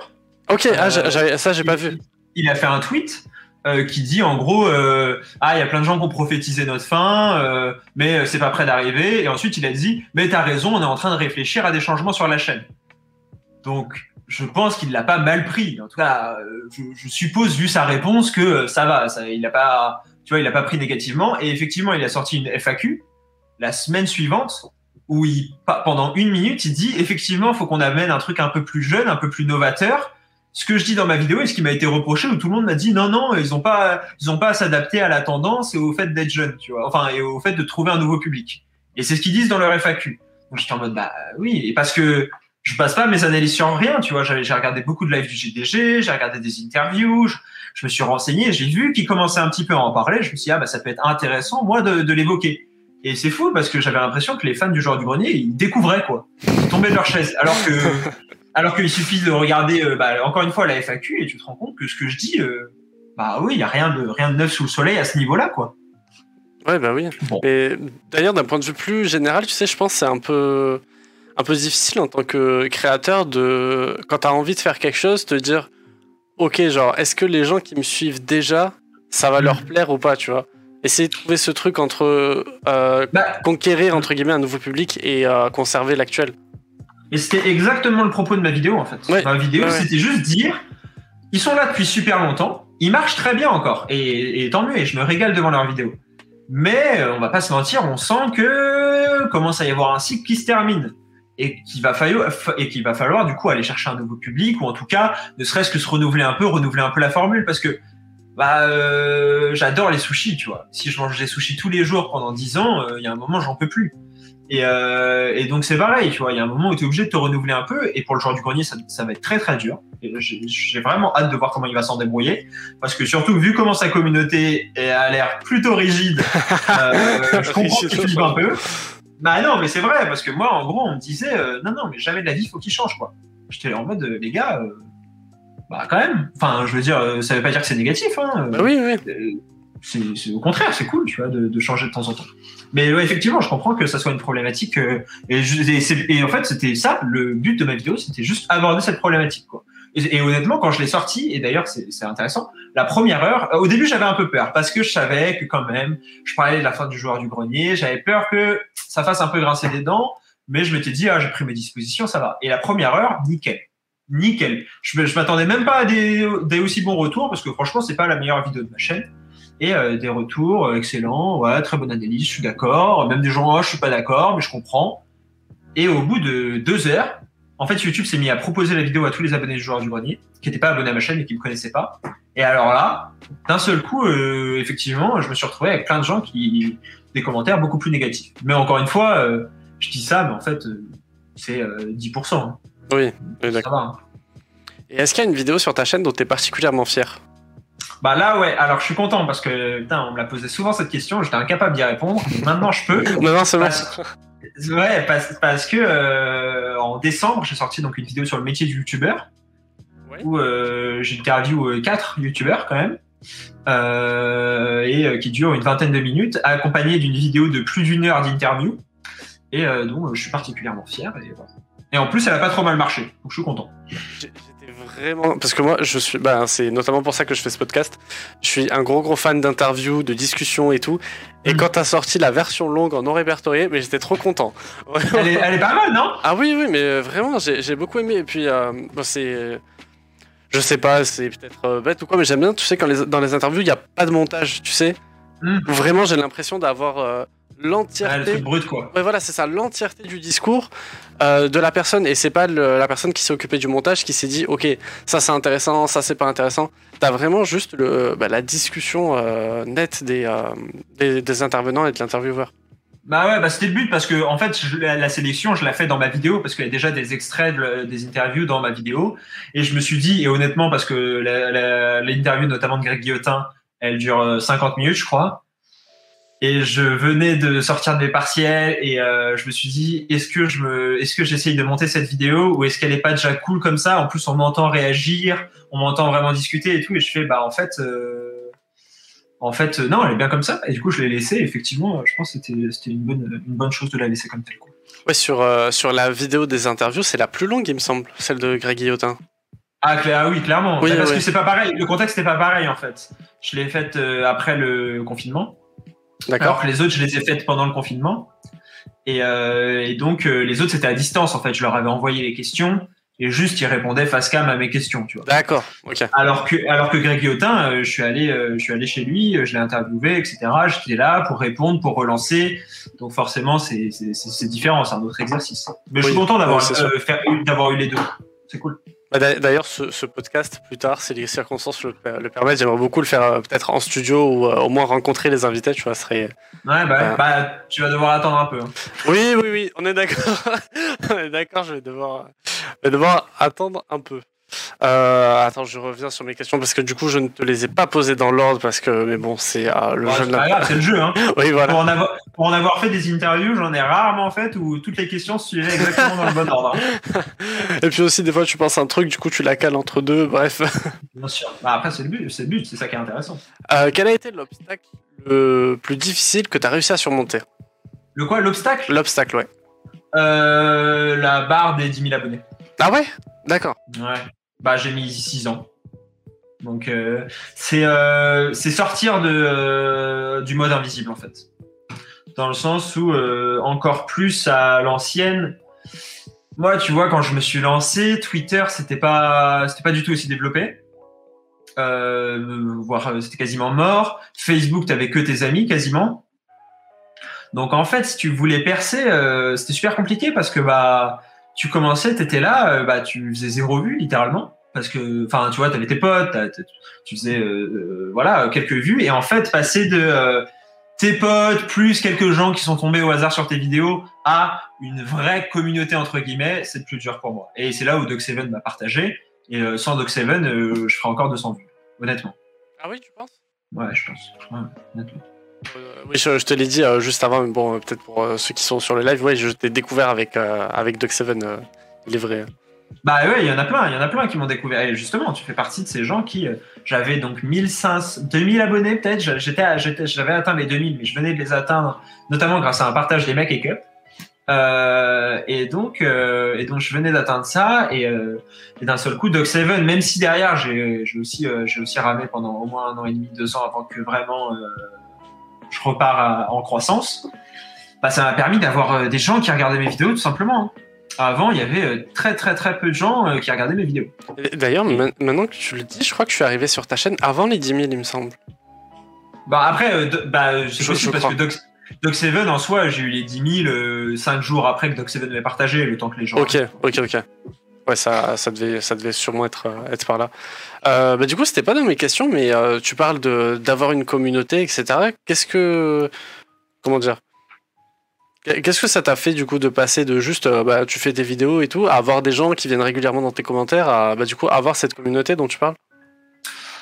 Ok, ah, euh, ça j'ai pas vu. Il a fait un tweet euh, qui dit en gros euh, ah il y a plein de gens qui ont prophétisé notre fin, mais c'est pas prêt d'arriver. Et ensuite il a dit mais t'as raison, on est en train de réfléchir à des changements sur la chaîne. Donc je pense qu'il l'a pas mal pris. En tout cas, je, suppose vu sa réponse que ça va, ça, il a pas, tu vois, il a pas pris négativement. Et effectivement, il a sorti une FAQ la semaine suivante où il, pendant une minute, il dit effectivement, faut qu'on amène un truc un peu plus jeune, un peu plus novateur ce que je dis dans ma vidéo et ce qui m'a été reproché où tout le monde m'a dit non non ils ont pas ils ont pas à s'adapter à la tendance et au fait d'être jeune tu vois. Enfin et au fait de trouver un nouveau public. Et c'est ce qu'ils disent dans leur FAQ donc j'étais en mode bah oui. Et parce que je passe pas mes analyses sur rien tu vois. J'ai regardé beaucoup de live du GDG j'ai regardé des interviews je, me suis renseigné j'ai vu qu'ils commençaient un petit peu à en parler. Je me suis dit ah bah ça peut être intéressant moi de, de l'évoquer. Et c'est fou parce que j'avais l'impression que les fans du genre du grenier ils découvraient quoi. Ils tombaient de leur chaise. Alors que [laughs] alors qu'il suffit de regarder, euh, bah, encore une fois, la FAQ et tu te rends compte que ce que je dis, euh, bah oui, il n'y a rien de, rien de neuf sous le soleil à ce niveau-là, quoi. Ouais, bah oui. Et d'ailleurs, d'un point de vue plus général, tu sais, je pense que c'est un peu, un peu difficile en tant que créateur de, quand tu as envie de faire quelque chose, te dire, ok, genre, est-ce que les gens qui me suivent déjà, ça va leur plaire ou pas, tu vois? Essayer de trouver ce truc entre euh, bah, conquérir, entre guillemets, un nouveau public et conserver l'actuel. Et c'était exactement le propos de ma vidéo en fait. ma vidéo, c'était juste dire, ils sont là depuis super longtemps, ils marchent très bien encore, et, tant mieux, et je me régale devant leurs vidéos. Mais euh, on va pas se mentir, on sent que commence à y avoir un cycle qui se termine. et qu'il va falloir et qu'il va falloir du coup aller chercher un nouveau public ou en tout cas ne serait-ce que se renouveler un peu, renouveler un peu la formule parce que bah euh, j'adore les sushis, tu vois. Si je mange des sushis tous les jours pendant 10 ans, euh, il y a un moment j'en peux plus. Et, euh, et donc c'est pareil, tu vois. Il y a un moment où tu es obligé de te renouveler un peu et pour le joueur du grenier ça, ça va être très très dur. J'ai vraiment hâte de voir comment il va s'en débrouiller parce que surtout vu comment sa communauté a l'air plutôt rigide, [laughs] je comprends qu'il flippe un peu. Bah non, mais c'est vrai, parce que moi, en gros, on me disait, non, non, mais jamais de la vie, faut qu'il change, quoi. J'étais en mode, les gars, euh, bah quand même. Enfin, je veux dire, euh, ça veut pas dire que c'est négatif, hein. Bah oui, oui. Euh, c'est c'est- au contraire, c'est cool, tu vois, de, de changer de temps en temps. Mais ouais, effectivement, je comprends que ça soit une problématique. euh, et, je- et c'est- et en fait, c'était ça, le but de ma vidéo, c'était juste aborder cette problématique, quoi. Et, et honnêtement, quand je l'ai sorti, et d'ailleurs, c'est c'est intéressant, la première heure, au début, j'avais un peu peur, parce que je savais que quand même, je parlais de la fin du joueur du grenier, j'avais peur que ça fasse un peu grincer des dents, mais je m'étais dit, ah, j'ai pris mes dispositions, ça va. Et la première heure, nickel. Nickel. Je, je m'attendais même pas à des, aussi bons retours, parce que franchement, c'est pas la meilleure vidéo de ma chaîne. Et euh, des retours euh, excellents, très bonne analyse, je suis d'accord. Même des gens, oh, je suis pas d'accord, mais je comprends. Et au bout de deux heures, en fait, YouTube s'est mis à proposer la vidéo à tous les abonnés du joueur du grenier, qui n'étaient pas abonnés à ma chaîne et qui me connaissaient pas. Et alors là, d'un seul coup, euh, effectivement, je me suis retrouvé avec plein de gens qui des commentaires beaucoup plus négatifs. Mais encore une fois, je dis ça, mais en fait, c'est euh, 10%. hein. Oui, oui, d'accord. hein. Et est-ce qu'il y a une vidéo sur ta chaîne dont tu es particulièrement fier Bah là, ouais. Alors, je suis content parce que putain, on me l'a posé souvent cette question. J'étais incapable d'y répondre. Maintenant, je peux. [laughs] Non, c'est bon. Ouais, parce, parce que euh, en décembre, j'ai sorti donc une vidéo sur le métier du youtubeur Ouais. où euh, j'interviewe euh, quatre youtubeurs quand même euh, et qui dure une vingtaine de minutes, accompagnée d'une vidéo de plus d'une heure d'interview et dont euh, je suis particulièrement fier. Et, voilà. Et en plus, elle a pas trop mal marché, donc je suis content. J'étais vraiment. Parce que moi, je suis. Bah, c'est notamment pour ça que je fais ce podcast. Je suis un gros, gros fan d'interviews, de discussions et tout. Et Mm. quand t'as sorti la version longue en non répertorié, mais j'étais trop content. Elle est, elle est pas mal, non? Ah oui, oui, mais euh, vraiment, j'ai beaucoup aimé. Et puis, euh, bon, c'est. Je sais pas, c'est peut-être euh, bête ou quoi, mais j'aime bien, tu sais, quand les, dans les interviews, il n'y a pas de montage, tu sais. Mm. Vraiment, j'ai l'impression d'avoir euh, l'entièreté. truc brut, quoi. Ouais, voilà, c'est ça, l'entièreté du discours euh, de la personne. Et c'est pas le- la personne qui s'est occupée du montage qui s'est dit, ok, ça c'est intéressant, ça c'est pas intéressant. T'as vraiment juste le, bah, la discussion euh, nette des, euh, des, des intervenants et de l'intervieweur. Bah ouais, bah c'était le but parce que en fait je- la, la sélection je la fais dans ma vidéo parce qu'il y a déjà des extraits de- des interviews dans ma vidéo et je me suis dit et honnêtement parce que l'interview notamment de Greg Guillotin elle dure euh, 50 minutes je crois et je venais de sortir de mes partiels et euh, je me suis dit est-ce que je me est-ce que j'essaye de monter cette vidéo ou est-ce qu'elle est pas déjà cool comme ça? En plus on m'entend réagir on m'entend vraiment discuter et tout et je fais bah en fait euh, en fait, non, elle est bien comme ça. Et du coup, je l'ai laissée. Effectivement, je pense que c'était c'était une bonne, une bonne chose de la laisser comme telle. Quoi. Ouais, sur, euh, sur la vidéo des interviews, c'est la plus longue, il me semble, celle de Greg Guillotin. Ah, ah oui, clairement. Oui, parce oui. que c'est pas pareil. Le contexte n'est pas pareil, en fait. Je l'ai faite euh, après le confinement. Alors D'accord que les autres, je les ai faites pendant le confinement. Et, euh, et donc, euh, les autres, c'était à distance, en fait. Je leur avais envoyé les questions. Et juste, ils répondaient face cam à mes questions, tu vois. D'accord, ok. Alors que, alors que Greg Guillotin, euh, je suis allé, je suis allé chez lui, je l'ai interviewé, etc. J'étais là pour répondre, pour relancer. Donc forcément, c'est, c'est, c'est c'est différent, c'est un autre exercice. Mais je suis content d'avoir, d'avoir eu les deux. C'est cool. Bah, d'a- D'ailleurs, ce, ce podcast, plus tard, si les circonstances le, per- le permettent, j'aimerais beaucoup le faire euh, peut-être en studio ou euh, au moins rencontrer les invités, tu vois, serait... Ouais, bah, Ah. bah, tu vas devoir attendre un peu. hein. Oui, oui, oui, on est d'accord. [laughs] on est d'accord, je vais devoir, je vais devoir attendre un peu. Euh, attends, je reviens sur mes questions parce que du coup, je ne te les ai pas posées dans l'ordre parce que, mais bon, c'est euh, le jeu c'est le jeu. Hein. [laughs] Oui, voilà. Pour, en avoir, pour en avoir fait des interviews, j'en ai rarement fait où toutes les questions suivaient exactement dans le bon ordre. hein. [laughs] Et puis aussi, des fois, tu penses un truc, du coup, tu la cales entre deux, bref. [laughs] Bien sûr. Bah, après, c'est le but, c'est le but, c'est ça qui est intéressant. Euh, quel a été l'obstacle le plus difficile que tu as réussi à surmonter? Le quoi, l'obstacle? L'obstacle, ouais. euh, La barre des 10 000 abonnés. Ah ouais? D'accord. Ouais. Bah, j'ai mis 6 ans. Donc, euh, c'est euh, c'est sortir de, euh, du mode invisible, en fait. Dans le sens où, encore plus à l'ancienne, moi, tu vois, quand je me suis lancé, Twitter, c'était pas, pas du tout aussi développé. Voire, c'était quasiment mort. Facebook, t'avais que tes amis, quasiment. Donc, en fait, si tu voulais percer, c'était super compliqué parce que, bah, tu commençais, t'étais là, euh, bah tu faisais zéro vue littéralement parce que, enfin, tu vois, t'avais tes potes, tu faisais, euh, euh, voilà, quelques vues, et en fait, passer de tes potes plus quelques gens qui sont tombés au hasard sur tes vidéos à une vraie communauté entre guillemets, c'est le plus dur pour moi. Et c'est là où Doc7 m'a partagé. Et sans Doc7, je ferais encore 200 vues, honnêtement. Ah oui, tu penses? Ouais, je pense. Ouais, honnêtement. Oui, je, te l'ai dit juste avant, mais bon, peut-être pour ceux qui sont sur le live, ouais, je t'ai découvert avec, avec Doc7, il est vrai. Bah ouais, il y en a plein, il y en a plein qui m'ont découvert. Et justement, tu fais partie de ces gens qui, euh, j'avais donc 1500, 2000 abonnés peut-être. J'avais atteint les 2000, mais je venais de les atteindre, notamment grâce à un partage des mecs et Cup. Euh, et donc, euh, et donc je venais d'atteindre ça et, euh, d'un seul coup, Doc 7 même si derrière j'ai, aussi, euh, j'ai aussi ramé pendant au moins un an et demi, deux ans avant que vraiment je repars en croissance. Bah, ça m'a permis d'avoir des gens qui regardaient mes vidéos tout simplement. Hein. Avant, il y avait euh, très très très peu de gens euh, qui regardaient mes vidéos. D'ailleurs, maintenant que tu le dis, je crois que je suis arrivé sur ta chaîne avant les 10 000, il me semble. Bah après, euh, bah, c'est possible parce que Doc, Doc7 en soi, j'ai eu les 10 000 5 jours après que Doc7 m'ait partagé, le temps que les gens. Ok, ok, ok. Ouais, ça, devait, ça devait sûrement être, être par là. bah, du coup, c'était pas dans mes questions, mais tu parles d'avoir une communauté, etc. Qu'est-ce que. Comment dire? Qu'est-ce que ça t'a fait du coup de passer de juste euh, bah, tu fais des vidéos et tout à avoir des gens qui viennent régulièrement dans tes commentaires à bah, du coup avoir cette communauté dont tu parles?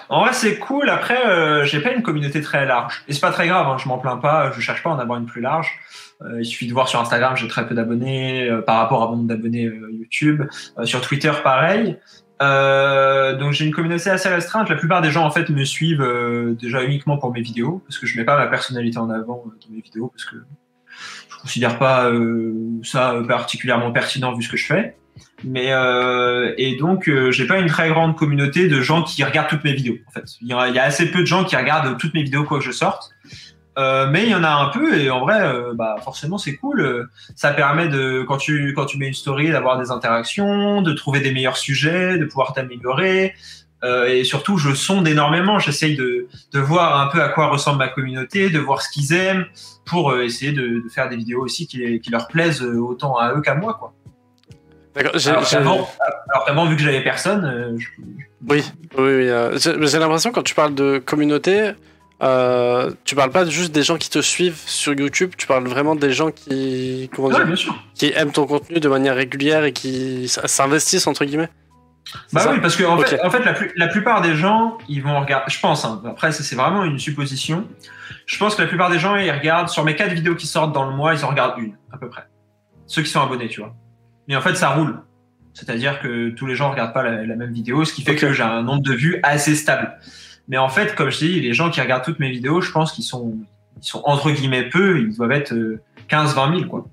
En vrai c'est cool. Après euh, j'ai pas une communauté très large et c'est pas très grave. Hein, je m'en plains pas. Je cherche pas à en avoir une plus large. Euh, il suffit de voir sur Instagram j'ai très peu d'abonnés par rapport à mon nombre d'abonnés YouTube. sur Twitter pareil. donc j'ai une communauté assez restreinte. La plupart des gens en fait me suivent déjà uniquement pour mes vidéos parce que je mets pas ma personnalité en avant dans mes vidéos parce que je considère pas euh, ça particulièrement pertinent vu ce que je fais. Mais euh, et donc euh, j'ai pas une très grande communauté de gens qui regardent toutes mes vidéos. En fait, il y, a, assez peu de gens qui regardent toutes mes vidéos quoi que je sorte. Mais il y en a un peu et en vrai, bah forcément c'est cool. Ça permet de quand tu quand tu mets une story d'avoir des interactions, de trouver des meilleurs sujets, de pouvoir t'améliorer. et surtout, je sonde énormément. J'essaye de, de voir un peu à quoi ressemble ma communauté, de voir ce qu'ils aiment, pour euh, essayer de, faire des vidéos aussi qui, leur plaisent euh, autant à eux qu'à moi, quoi. D'accord. Alors, vraiment, vu que j'avais personne. Euh, oui, oui, oui j'ai l'impression quand tu parles de communauté, euh, tu parles pas juste des gens qui te suivent sur YouTube, tu parles vraiment des gens qui, comment dire, qui aiment ton contenu de manière régulière et qui s'investissent entre guillemets. Bah oui, parce que en fait, en fait la, plupart des gens, ils vont regarder. Je pense. Hein, après, c'est vraiment une supposition. Je pense que la plupart des gens, ils regardent sur mes quatre vidéos qui sortent dans le mois, ils en regardent une, à peu près. Ceux qui sont abonnés, tu vois. Mais en fait, ça roule. C'est-à-dire que tous les gens regardent pas la, même vidéo, ce qui fait que j'ai un nombre de vues assez stable. Mais en fait, comme je dis, les gens qui regardent toutes mes vidéos, je pense qu'ils sont, ils sont entre guillemets peu, ils doivent être 15, 20 000, quoi.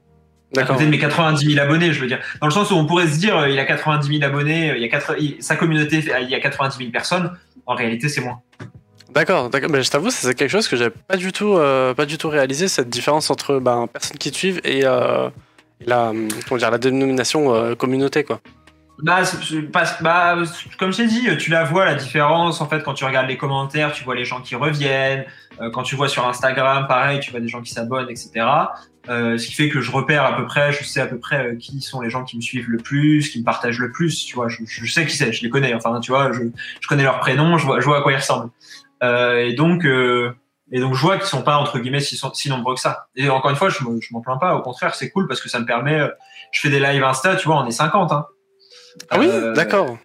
À côté de mes 90 000 abonnés, je veux dire. Dans le sens où on pourrait se dire, euh, il a 90 000 abonnés, euh, il y a sa communauté, il y a 90 000 personnes. En réalité, c'est moins. D'accord, d'accord. Mais je t'avoue, c'est quelque chose que j'avais pas du tout, euh, pas du tout réalisé cette différence entre ben, personnes qui te suivent et, euh, la, comment dire, la dénomination euh, communauté, quoi. Bah, bah, comme je t'ai dit, tu la vois la différence en fait quand tu regardes les commentaires, tu vois les gens qui reviennent. quand tu vois sur Instagram, pareil, tu vois des gens qui s'abonnent, etc. ce qui fait que je repère à peu près, je sais à peu près qui sont les gens qui me suivent le plus, qui me partagent le plus. Tu vois, je, sais qui c'est, je les connais. Enfin, tu vois, je, je connais leurs prénoms, je vois, je vois à quoi ils ressemblent. Euh, et donc, euh, et donc, je vois qu'ils sont pas entre guillemets si, si nombreux que ça. Et encore une fois, je, m'en plains pas. Au contraire, c'est cool parce que ça me permet. Euh, je fais des lives Insta, tu vois, on est 50. Hein. Ah oui, d'accord.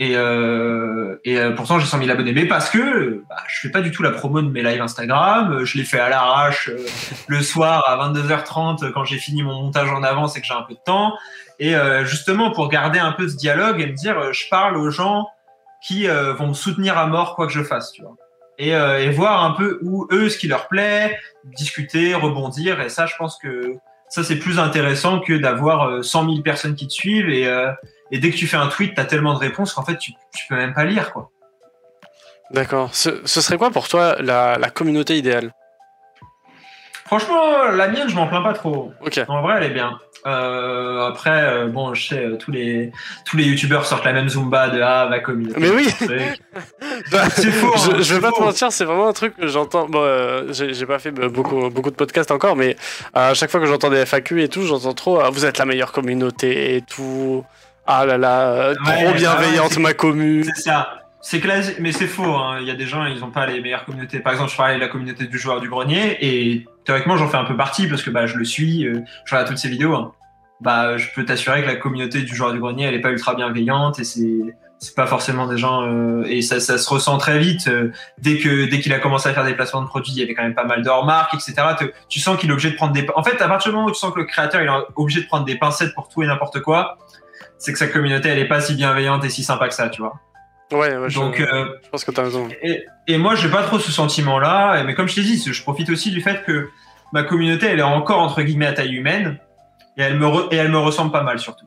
Et, euh, et pourtant j'ai 100 000 abonnés, mais parce que bah, je fais pas du tout la promo de mes lives Instagram. Je les fais à l'arrache [laughs] le soir à 22h30 quand j'ai fini mon montage en avance et que j'ai un peu de temps. Et justement pour garder un peu ce dialogue et me dire, je parle aux gens qui vont me soutenir à mort quoi que je fasse, tu vois et, euh, et, voir un peu où eux ce qui leur plaît, discuter, rebondir. Et ça, je pense que ça c'est plus intéressant que d'avoir 100 euh, 000 personnes qui te suivent et, euh, et dès que tu fais un tweet, tu as tellement de réponses qu'en fait tu, tu peux même pas lire quoi. D'accord. Ce, ce, serait quoi pour toi la, la communauté idéale? Franchement, la mienne, je m'en plains pas trop. Ok. En vrai, elle est bien. Euh, après, euh, bon, je sais, euh, tous les tous les youtubeurs sortent la même zumba de ah ma communauté. Mais oui. truc. [laughs] Bah, C'est faux, hein, je, je c'est vais pas te mentir, c'est vraiment un truc que j'entends. Bon, j'ai j'ai pas fait beaucoup, beaucoup de podcasts encore, mais à chaque fois que j'entends des FAQ et tout, j'entends trop ah, Vous êtes la meilleure communauté et tout. Ah là là, Ouais, trop bienveillante ouais, ma commu. C'est ça. C'est classique, mais c'est faux. hein. Il y a des gens, ils n'ont pas les meilleures communautés. Par exemple, je parlais de la communauté du joueur du grenier, et théoriquement, j'en fais un peu partie parce que bah, je le suis, euh, je regarde toutes ses vidéos. hein. Bah, je peux t'assurer que la communauté du joueur du grenier, elle est pas ultra bienveillante et c'est c'est pas forcément des gens euh, et ça, ça se ressent très vite euh, dès que dès qu'il a commencé à faire des placements de produits il y avait quand même pas mal de remarques etc Te- tu sens qu'il est obligé de prendre des en fait à partir du moment où tu sens que le créateur il est obligé de prendre des pincettes pour tout et n'importe quoi c'est que sa communauté elle est pas si bienveillante et si sympa que ça tu vois Ouais, ouais, je, donc euh, je pense que t'as raison. et, et moi, j'ai pas trop ce sentiment-là. Mais comme je t'ai dit, je profite aussi du fait que ma communauté, elle est encore entre guillemets à taille humaine et elle me re- et elle me ressemble pas mal surtout.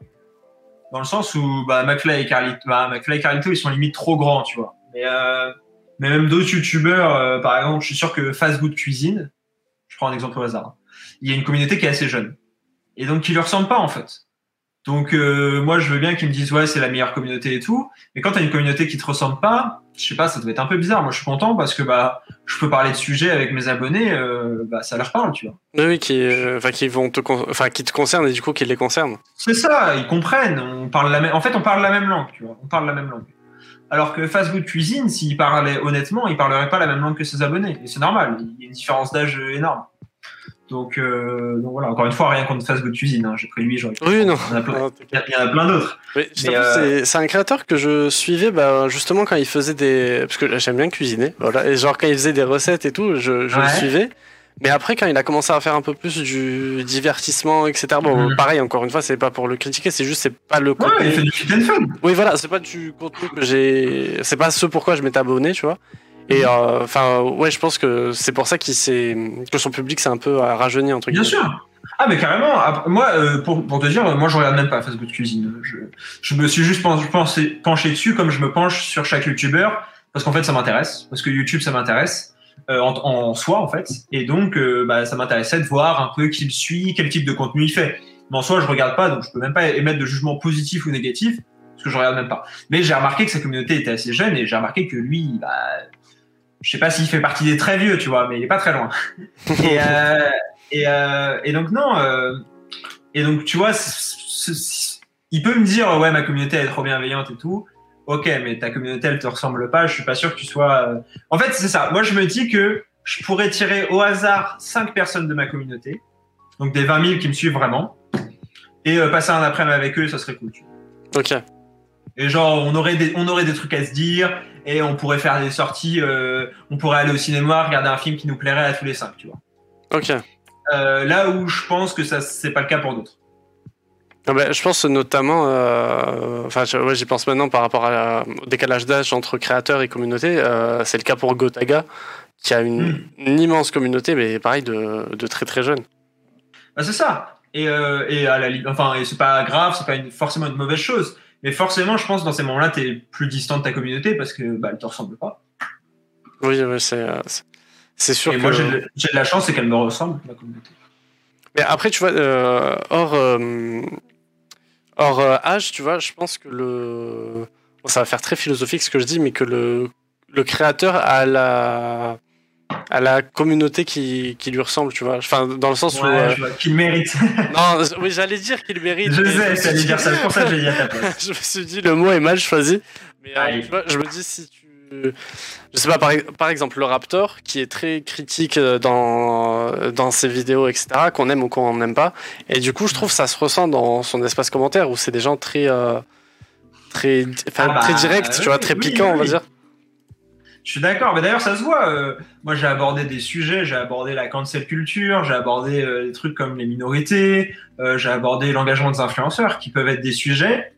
Dans le sens où bah, McFly et Carlito, bah, McFly et Carlito, ils sont limite trop grands, tu vois. Mais, euh, mais même d'autres youtubeurs, euh, par exemple, je suis sûr que Fast Good Cuisine, je prends un exemple au hasard, il y a une communauté qui est assez jeune et donc qui leur ressemble pas en fait. Donc euh, moi, je veux bien qu'ils me disent ouais, c'est la meilleure communauté et tout. Mais quand t'as une communauté qui te ressemble pas, je sais pas, ça doit être un peu bizarre. Moi, je suis content parce que bah, je peux parler de sujets avec mes abonnés, euh, bah, ça leur parle, tu vois. Oui, oui, qui, euh, enfin, qui vont te, enfin, qui te concernent et du coup qui les concernent. C'est ça, ils comprennent. On parle la même. En fait, on parle la même langue, tu vois. On parle la même langue. Alors que Fast Food Cuisine, s'il parlait honnêtement, il parlerait pas la même langue que ses abonnés. Et c'est normal. Il y a une différence d'âge énorme. Donc, euh, donc voilà. Encore une fois, rien contre Fast Food Cuisine. Hein. J'ai pris lui, j'aurais. Oui, non. Il y en a plein, a- d'autres. T'avoue, euh, c'est- un créateur que je suivais bah, justement quand il faisait des. Parce que j'aime bien cuisiner. Voilà. Et genre quand il faisait des recettes et tout, je, je le Ouais. suivais. Mais après, quand il a commencé à faire un peu plus du divertissement, etc. Bon, Mhm. pareil, encore une fois, c'est pas pour le critiquer, c'est juste, c'est pas le Ouais, contenu. il fait du fun. Oui, voilà, c'est pas du contenu que j'ai. C'est pas ce pourquoi je m'étais abonné, tu vois. Et euh, enfin, ouais, je pense que c'est pour ça qu'il s'est. que son public s'est un peu rajeuni, entre Bien guillemets. sûr. Ah mais carrément. Après, Moi, euh, pour, pour te dire, moi je regarde même pas Fast Food Cuisine. Je, je me suis juste penché dessus comme je me penche sur chaque youtubeur parce qu'en fait ça m'intéresse, parce que YouTube ça m'intéresse euh, en, en soi en fait, et donc euh, bah, ça m'intéressait de voir un peu qui le suit, quel type de contenu il fait. Mais en soi je regarde pas, donc je peux même pas émettre de jugement positif ou négatif parce que je regarde même pas. Mais j'ai remarqué que sa communauté était assez jeune et j'ai remarqué que lui, bah, je sais pas s'il fait partie des très vieux, tu vois, mais il est pas très loin. [laughs] et, euh, et, euh, et donc non. euh, et donc tu vois, il peut me dire ouais ma communauté elle est trop bienveillante et tout. Ok, mais ta communauté elle te ressemble pas. Je suis pas sûr que tu sois. euh, En fait c'est ça. Moi je me dis que je pourrais tirer au hasard 5 personnes de ma communauté, donc des 20 000 qui me suivent vraiment, et euh, passer un après-midi avec eux, ça serait cool. tu vois. Ok. Et genre, on aurait des, on aurait des trucs à se dire, et on pourrait faire des sorties, euh, on pourrait aller au cinéma, regarder un film qui nous plairait à tous les cinq, tu vois. Ok. Euh, là où je pense que ça, c'est pas le cas pour d'autres. Ah bah, je pense notamment, euh, enfin, ouais, j'y pense maintenant par rapport à au décalage d'âge entre créateurs et communauté. c'est le cas pour Gotaga, qui a une, Hmm. une immense communauté, mais pareil, de, de très très jeunes. Bah, c'est ça. Et, et à la, enfin, c'est pas grave, c'est pas une- forcément une mauvaise chose. Mais forcément, je pense dans ces moments-là, t'es plus distant de ta communauté parce que bah, elle te ressemble pas. Oui, oui, c'est, euh, c'est- sûr Et que. moi, j'ai de, j'ai de la chance, c'est qu'elle me ressemble, ma communauté. Mais après, tu vois, euh, hors, euh, hors âge, tu vois, je pense que le. Bon, ça va faire très philosophique ce que je dis, mais que le, le créateur a la, a la communauté qui, qui lui ressemble, tu vois. Enfin, dans le sens où. Euh, qu'il mérite. [laughs] Non, oui, j'allais dire qu'il mérite. je sais, suis dire ça, c'est pour ça que j'ai dit à ta place. [laughs] je me suis dit, le mot est mal choisi. Mais euh, vois, je me dis, si tu. Je sais pas, par, par exemple, le Raptor, qui est très critique euh, dans, dans ses vidéos, etc., qu'on aime ou qu'on n'aime pas. Et du coup, je trouve que ça se ressent dans son espace commentaire, où c'est des gens très. euh, très, enfin, Ah bah, très directs, tu vois, oui, très oui, piquants, on va dire. Je suis d'accord, mais d'ailleurs ça se voit. euh, moi j'ai abordé des sujets, j'ai abordé la cancel culture, j'ai abordé euh, des trucs comme les minorités, euh, j'ai abordé l'engagement des influenceurs, qui peuvent être des sujets.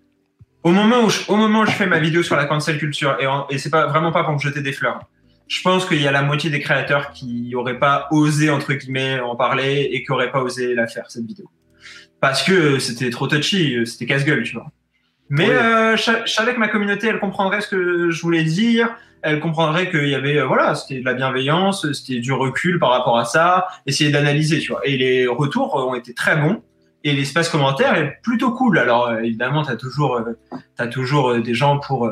Au moment où je, au moment où je fais ma vidéo sur la cancel culture, et, en- et c'est pas vraiment pas pour me jeter des fleurs. Je pense qu'il y a la moitié des créateurs qui auraient pas osé entre guillemets en parler et qui auraient pas osé la faire cette vidéo, parce que euh, c'était trop touchy, euh, c'était casse-gueule, tu vois. Mais Oui. euh, je, je savais que ma communauté elle comprendrait ce que je voulais dire elle comprendrait qu'il y avait, euh, voilà, c'était de la bienveillance, c'était du recul par rapport à ça, essayer d'analyser, tu vois. Et les retours ont été très bons. Et l'espace commentaire est plutôt cool. Alors euh, évidemment, t'as toujours, euh, t'as toujours des gens pour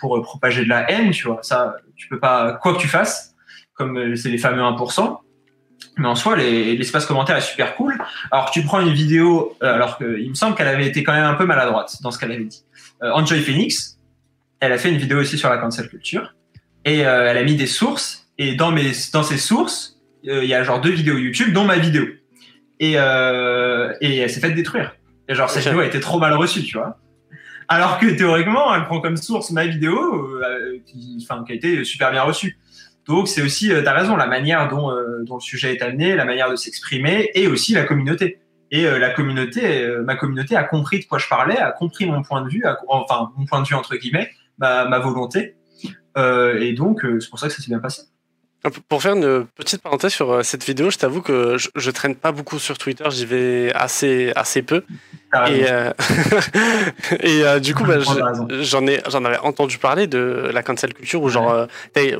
pour propager de la haine, tu vois. Ça, tu peux pas, quoi que tu fasses, comme c'est les fameux 1%. Mais en soi, l'espace commentaire est super cool. Alors tu prends une vidéo, alors qu'il me semble qu'elle avait été quand même un peu maladroite dans ce qu'elle avait dit. Enjoy Phoenix, elle a fait une vidéo aussi sur la cancel culture et euh, elle a mis des sources. Et dans mes dans ces sources euh, il y a genre deux vidéos YouTube dont ma vidéo. Et euh, et elle s'est faite détruire. Et genre cette vidéo a été trop mal reçue tu vois. Alors que théoriquement elle prend comme source ma vidéo qui enfin qui a été super bien reçue. Donc c'est aussi tu as raison la manière dont dont le sujet est amené la manière de s'exprimer et aussi la communauté. Et la communauté, ma communauté a compris de quoi je parlais, a compris mon point de vue, enfin mon point de vue entre guillemets, ma, ma volonté, euh, et donc, euh, c'est pour ça que ça s'est bien passé. Pour faire une petite parenthèse sur euh, cette vidéo, je t'avoue que je, je, traîne pas beaucoup sur Twitter, j'y vais assez, assez peu. et, [laughs] et du coup, bah, j'en ai, j'en avais entendu parler de la cancel culture où genre,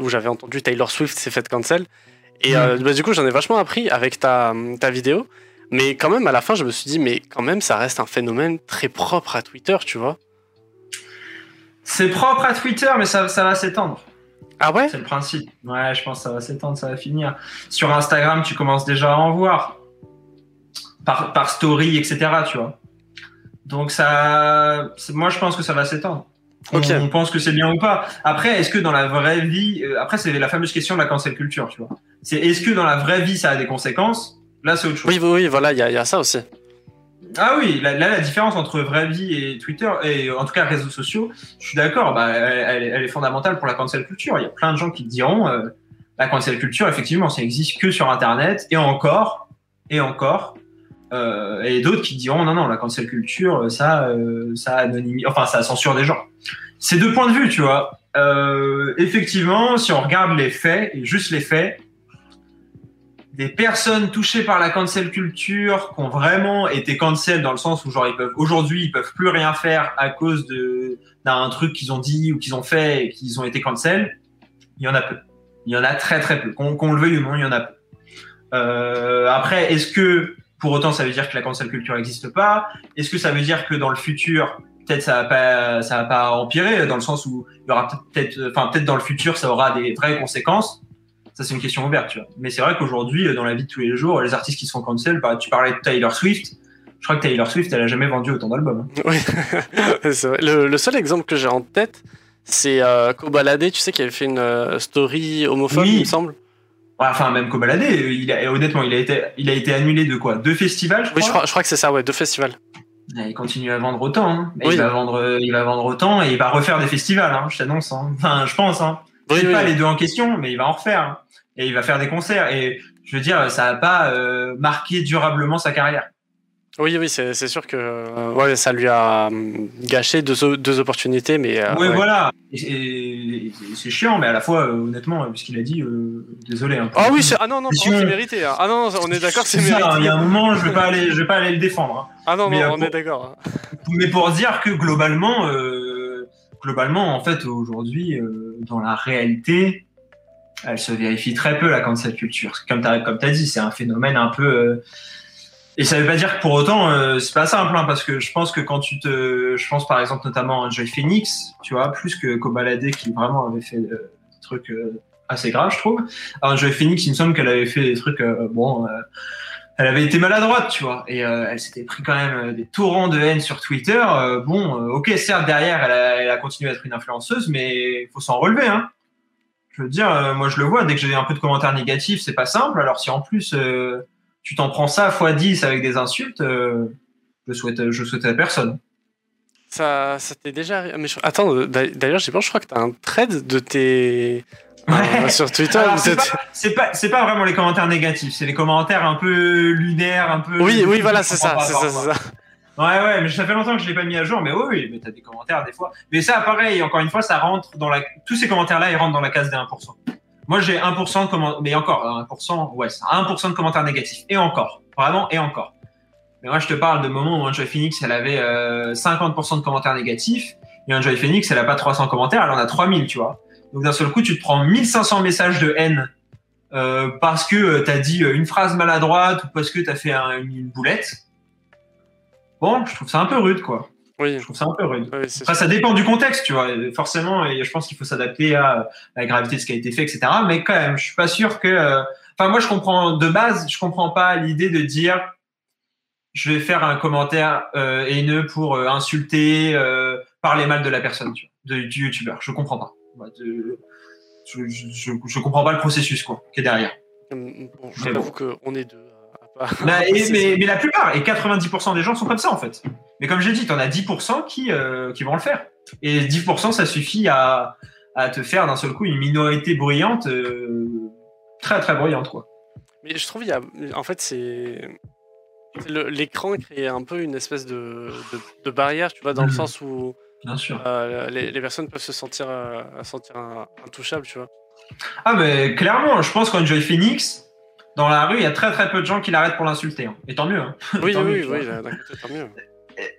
où j'avais entendu Taylor Swift s'est fait cancel. Et bah, du coup, j'en ai vachement appris avec ta, ta vidéo. Mais quand même, à la fin, je me suis dit, mais quand même, ça reste un phénomène très propre à Twitter, tu vois. C'est propre à Twitter, mais ça, ça va s'étendre. Ah ouais C'est le principe. Ouais, je pense que ça va s'étendre, ça va finir. Sur Instagram, tu commences déjà à en voir. Par, par story, etc. Tu vois. Donc ça, moi je pense que ça va s'étendre. On, pense que c'est bien ou pas. Après, est-ce que dans la vraie vie, euh, après c'est la fameuse question de la cancel culture, tu vois. C'est est-ce que dans la vraie vie ça a des conséquences? Là, c'est autre chose. Oui, oui, voilà, il y, y, a ça aussi. Ah oui, là, la différence entre vraie vie et Twitter, et en tout cas réseaux sociaux, je suis d'accord, bah, elle, est fondamentale pour la cancel culture. Il y a plein de gens qui diront, euh, la cancel culture, effectivement, ça existe que sur Internet, et encore, et encore, euh, et d'autres qui diront, non, non, la cancel culture, ça, euh, ça anonymise, enfin, ça censure des gens. C'est deux points de vue, tu vois. Euh, effectivement, si on regarde les faits, juste les faits, des personnes touchées par la cancel culture qui ont vraiment été cancel dans le sens où genre ils peuvent aujourd'hui ils peuvent plus rien faire à cause de d'un truc qu'ils ont dit ou qu'ils ont fait et qu'ils ont été cancel, il y en a peu. Il y en a très très peu. Qu'on le veuille ou non, il y en a peu. Euh, après, est-ce que pour autant ça veut dire que la cancel culture n'existe pas? Est-ce que ça veut dire que dans le futur peut-être ça va pas ça va pas empirer dans le sens où il y aura peut-être enfin peut-être dans le futur ça aura des vraies conséquences? Ça, c'est une question ouverte, tu vois. Mais c'est vrai qu'aujourd'hui, dans la vie de tous les jours, les artistes qui sont cancel, bah, tu parlais de Taylor Swift. Je crois que Taylor Swift, elle a jamais vendu autant d'albums. Hein. Oui, [laughs] c'est vrai. Le, seul exemple que j'ai en tête, c'est euh, Kobalade, tu sais, qui avait fait une euh, story homophobe, il me semble. Enfin, même Kobalade, il a, honnêtement, il a, été, il a été annulé de quoi? Deux festivals, je crois Oui, je crois, je crois que c'est ça, ouais, deux festivals. Il continue à vendre autant. Hein. Il, va vendre, il va vendre autant et il va refaire des festivals, hein, je t'annonce. Enfin, je pense. Hein. Oui, sais pas les deux en question, mais il va en refaire. Hein et il va faire des concerts. Et je veux dire, ça n'a pas euh, marqué durablement sa carrière. Oui, oui, c'est sûr que euh, ouais, ça lui a hum, gâché deux, deux opportunités, mais. Euh, oui, voilà. Et, c'est chiant, mais à la fois, honnêtement, puisqu'il a dit, désolé. Hein, ah oui, ah non, non, c'est mérité. Hein. Ah non, on est d'accord, c'est mérité. Il y a un moment, je vais pas aller, je vais pas aller le défendre. Hein. Ah non, non, on est d'accord. Mais pour dire que globalement, globalement, en fait, aujourd'hui, dans la réalité, elle se vérifie très peu la cancel culture. Comme tu comme as dit, c'est un phénomène un peu. Euh, et ça veut pas dire que pour autant, euh, c'est pas simple, hein, parce que je pense que quand tu te. Je pense par exemple notamment à Joy Phoenix, tu vois, plus que Kobalade qui vraiment avait fait euh, des trucs assez graves, je trouve. Alors Joy Phoenix, il me semble qu'elle avait fait des trucs. bon. elle avait été maladroite, tu vois, et elle s'était pris quand même des torrents de haine sur Twitter. bon, ok, certes derrière, elle a, elle a, continué à être une influenceuse, mais faut s'en relever, hein je veux dire, euh, moi je le vois, dès que j'ai un peu de commentaires négatifs, c'est pas simple. Alors si en plus euh, tu t'en prends ça x 10 avec des insultes, euh, je souhaite, je souhaite à personne. Ça, ça t'est déjà mais Attends, d'ailleurs, je crois que tu as un thread de tes. sur Twitter. c'est pas, pas, pas, vraiment les commentaires négatifs, c'est les commentaires un peu lunaires, un peu. Oui, oui, voilà, c'est ça, c'est ça. Ouais, ouais, mais ça fait longtemps que je l'ai pas mis à jour, mais oui, oui, mais t'as des commentaires des fois. Mais ça, pareil, encore une fois, ça rentre dans la, tous ces commentaires-là, ils rentrent dans la case des 1%. Moi, j'ai 1% de commentaires, mais encore, 1%, ouais, c'est 1% de commentaires négatifs. Et encore. Vraiment, et encore. Mais moi, je te parle de moments où Enjoy Phoenix, elle avait euh, 50% de commentaires négatifs. Et Enjoy Phoenix, elle a pas 300 commentaires, elle en a 3000, tu vois. Donc d'un seul coup, tu te prends 1500 messages de haine euh, parce que tu as dit une phrase maladroite ou parce que tu as fait une boulette. Bon, je trouve ça un peu rude, quoi. Oui. Je trouve ça un peu rude. Après, ça dépend du contexte, tu vois. Forcément, et je pense qu'il faut s'adapter à, la gravité de ce qui a été fait, etc. Mais quand même, je suis pas sûr que. euh, Enfin, moi, je comprends de base, je comprends pas l'idée de dire je vais faire un commentaire euh, haineux pour euh, insulter, euh, parler mal de la personne, tu vois, de, du youtubeur. Je comprends pas. De- je, je, je, comprends pas le processus quoi, qui est derrière. Hum, Bon, je t'avoue qu'on est deux. Pas- Mais, [laughs] et- C'est- mais, mais la plupart, et 90% des gens sont comme ça en fait. Mais comme j'ai dit, t'en as 10% qui, euh, qui vont le faire. Et 10% ça suffit à, à te faire d'un seul coup une minorité bruyante, euh, très très bruyante quoi. Mais je trouve il y a, en fait, c'est l'écran crée un peu une espèce de, de, de barrière, tu vois, dans le Mhm. sens où Bien sûr. euh, les, les personnes peuvent se sentir, sentir intouchables, tu vois. Ah mais clairement, je pense qu'Enjoy Phoenix, dans la rue, il y a très très peu de gens qui l'arrêtent pour l'insulter. hein. Et tant mieux. hein. Oui, [laughs] Tant oui, mieux, oui, côté, tant mieux.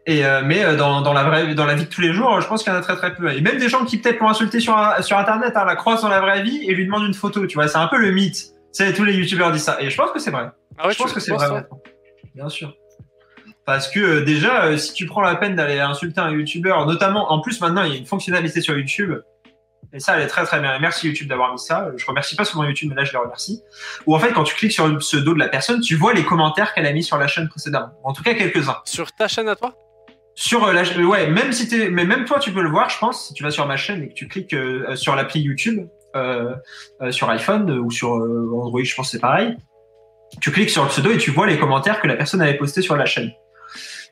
Et euh, mais euh, dans, dans la vraie dans la vie de tous les jours, je pense qu'il y en a très très peu. Et même des gens qui peut-être l'ont insulté sur sur internet, hein, la croisent dans la vraie vie et lui demandent une photo. Tu vois, c'est un peu le mythe. C'est tous les youtubeurs disent ça. Et je pense que c'est vrai. Ah ouais, je pense que c'est vrai. Bien sûr. Parce que euh, déjà, euh, si tu prends la peine d'aller insulter un youtubeur, notamment, en plus maintenant il y a une fonctionnalité sur YouTube, et ça elle est très très bien. Et merci YouTube d'avoir mis ça. Je remercie pas souvent YouTube, mais là je les remercie. Où en fait quand tu cliques sur le pseudo de la personne, tu vois les commentaires qu'elle a mis sur la chaîne précédemment. En tout cas quelques-uns. Sur ta chaîne à toi? Sur euh, la, euh, ouais, même si t'es, mais même toi tu peux le voir, je pense, si tu vas sur ma chaîne et que tu cliques euh, sur l'appli YouTube euh, euh, sur iPhone ou sur Android, je pense que c'est pareil. Tu cliques sur le pseudo et tu vois les commentaires que la personne avait postés sur la chaîne.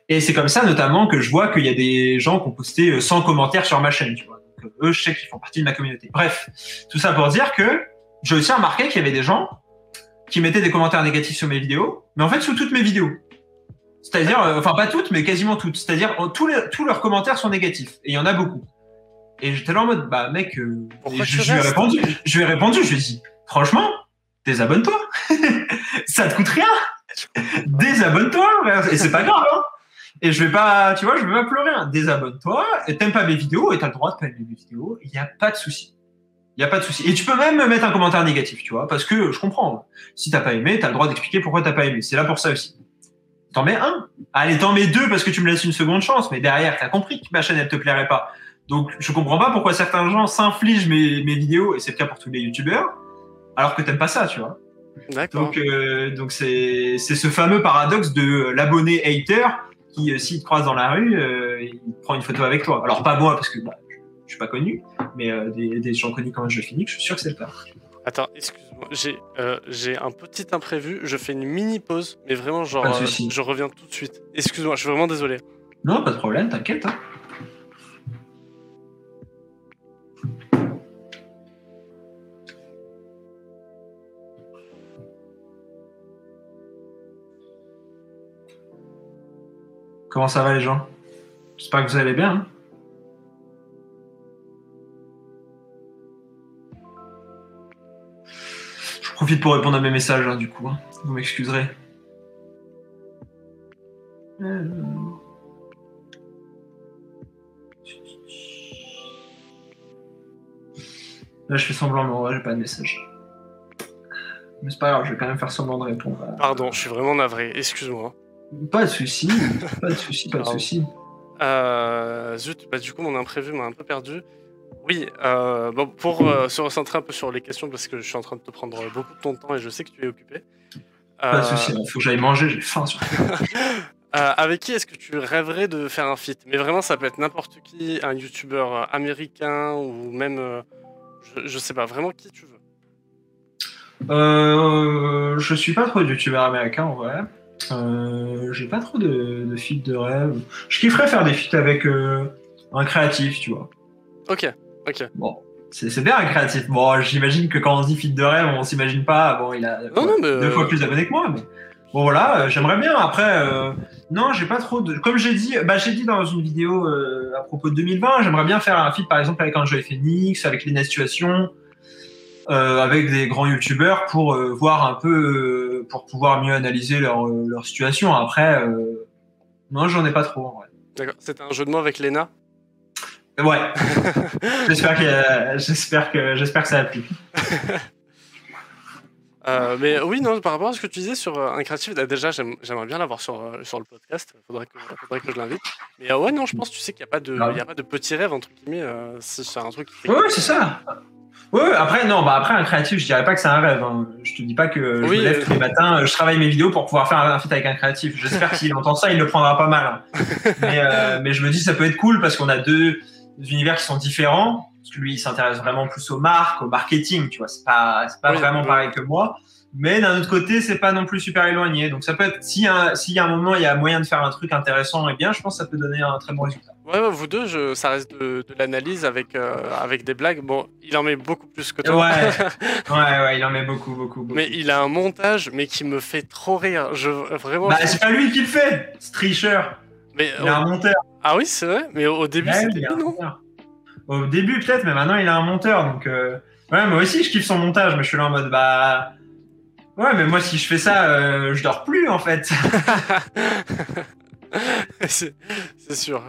Et c'est comme ça notamment que je vois qu'il y a des gens qui ont posté euh, 100 commentaires sur ma chaîne, tu vois. Eux, je sais qu'ils font partie de ma communauté. Bref, tout ça pour dire que j'ai aussi remarqué qu'il y avait des gens qui mettaient des commentaires négatifs sur mes vidéos, mais en fait sous toutes mes vidéos. C'est-à-dire, euh, enfin pas toutes, mais quasiment toutes. C'est-à-dire euh, tous, les, tous leurs commentaires sont négatifs et il y en a beaucoup. Et j'étais là en mode, bah mec, euh, je, je lui ai répondu, je lui ai répondu, je lui ai dit, franchement, désabonne-toi, [laughs] ça te coûte rien, [laughs] désabonne-toi, et c'est pas grave. Hein. Et je vais pas, tu vois, je vais pas pleurer. Hein. Désabonne-toi, et t'aimes pas mes vidéos, et t'as le droit de pas aimer mes vidéos, il y a pas de souci. Il y a pas de souci. Et tu peux même mettre un commentaire négatif, tu vois, parce que je comprends. Si t'as pas aimé, t'as le droit d'expliquer pourquoi t'as pas aimé. C'est là pour ça aussi. T'en mets un. Allez, t'en mets deux parce que tu me laisses une seconde chance. Mais derrière, t'as compris que ma chaîne, elle te plairait pas. Donc, je comprends pas pourquoi certains gens s'infligent mes, mes vidéos, et c'est le cas pour tous les youtubeurs, alors que t'aimes pas ça, tu vois. Donc, euh, donc c'est, c'est ce fameux paradoxe de l'abonné hater qui, euh, s'il te croise dans la rue, euh, il prend une photo avec toi. Alors, pas moi, parce que bah, je, je suis pas connu, mais euh, des, des gens connus quand je finis, je suis sûr que c'est le cas. Attends, excuse-moi, j'ai euh, j'ai un petit imprévu, je fais une mini pause, mais vraiment, genre, je reviens tout de suite. Excuse-moi, je suis vraiment désolé. Non, pas de problème, t'inquiète. Hein. Comment ça va les gens? J'espère que vous allez bien. hein. Je profite pour répondre à mes messages hein, du coup. hein. Vous m'excuserez. Euh, Là, je fais semblant, mais en vrai, j'ai pas de message. Mais c'est pas grave, je vais quand même faire semblant de répondre. Pardon, je suis vraiment navré, excuse-moi. Pas de souci, pas de souci, pas de souci. Euh, zut, bah du coup mon imprévu m'a un peu perdu. Oui, euh, bon, pour euh, se recentrer un peu sur les questions, parce que je suis en train de te prendre beaucoup de ton temps et je sais que tu es occupé. Pas de Euh, souci, il faut que j'aille manger, j'ai faim surtout. [laughs] euh, avec qui est-ce que tu rêverais de faire un feat? Mais vraiment, ça peut être n'importe qui, un youtubeur euh, américain ou même, euh, je, je sais pas, vraiment qui tu veux. Euh, je suis pas trop youtubeur américain en vrai. Euh, j'ai pas trop de, de feats de rêve. Je kifferais faire des feats avec euh, un créatif, tu vois. Ok, ok. Bon, c'est c'est bien un créatif. Bon, j'imagine que quand on dit feat de rêve, on s'imagine pas. Bon, il a Non, non, mais, deux euh, fois plus d'abonnés que moi, mais bon voilà, euh, j'aimerais bien. Après, euh, non, j'ai pas trop de. Comme j'ai dit, bah j'ai dit dans une vidéo euh, à propos de 2020, j'aimerais bien faire un feat par exemple avec Enjoy Phoenix, avec Lena Situation, euh, avec des grands youtubeurs pour euh, voir un peu, euh, pour pouvoir mieux analyser leur, leur situation. Après, non, j'en ai pas trop. D'accord. C'était un jeu de mots avec Lena? Ouais. [laughs] j'espère que j'espère que j'espère que ça a plu. Mais oui, non, par rapport à ce que tu disais sur un créatif, bah, déjà, j'aimerais bien l'avoir sur, sur le podcast. Il faudrait que, faudrait que je l'invite. Mais ouais, non, je pense, tu sais qu'il n'y a, pas de, a pas de petit rêve, entre guillemets. c'est un truc qui... Ouais, c'est ça. Ouais, après, non, bah après, un créatif, je dirais pas que c'est un rêve. Hein. Je te dis pas que je me lève tous les matins, je travaille mes vidéos pour pouvoir faire un feat avec un créatif. J'espère [laughs] qu'il entend ça, il le prendra pas mal. Hein. Mais, [laughs] mais je me dis, ça peut être cool parce qu'on a deux univers qui sont différents parce que lui, il s'intéresse vraiment plus aux marques, au marketing, tu vois. C'est pas, c'est pas vraiment pareil que moi. Mais d'un autre côté, c'est pas non plus super éloigné. Donc ça peut être, s'il y, a un moment, il y a moyen de faire un truc intéressant et bien, je pense que ça peut donner un très bon résultat. Ouais, vous deux, je, ça reste de, l'analyse avec, euh, avec des blagues. Bon, il en met beaucoup plus que toi. Ouais, [laughs] ouais, ouais, il en met beaucoup, beaucoup, beaucoup. Mais il a un montage, mais qui me fait trop rire. Je, vraiment. Bah, c'est pas lui qui le fait, Strisher. Mais, il a un monteur. Ah oui, c'est vrai, mais au début, c'était lui, non au début, peut-être, mais maintenant, il a un monteur. Donc, euh, ouais, moi aussi, je kiffe son montage, mais je suis là en mode, bah. Ouais, mais moi, si je fais ça, euh, je dors plus, en fait. [laughs] c'est sûr.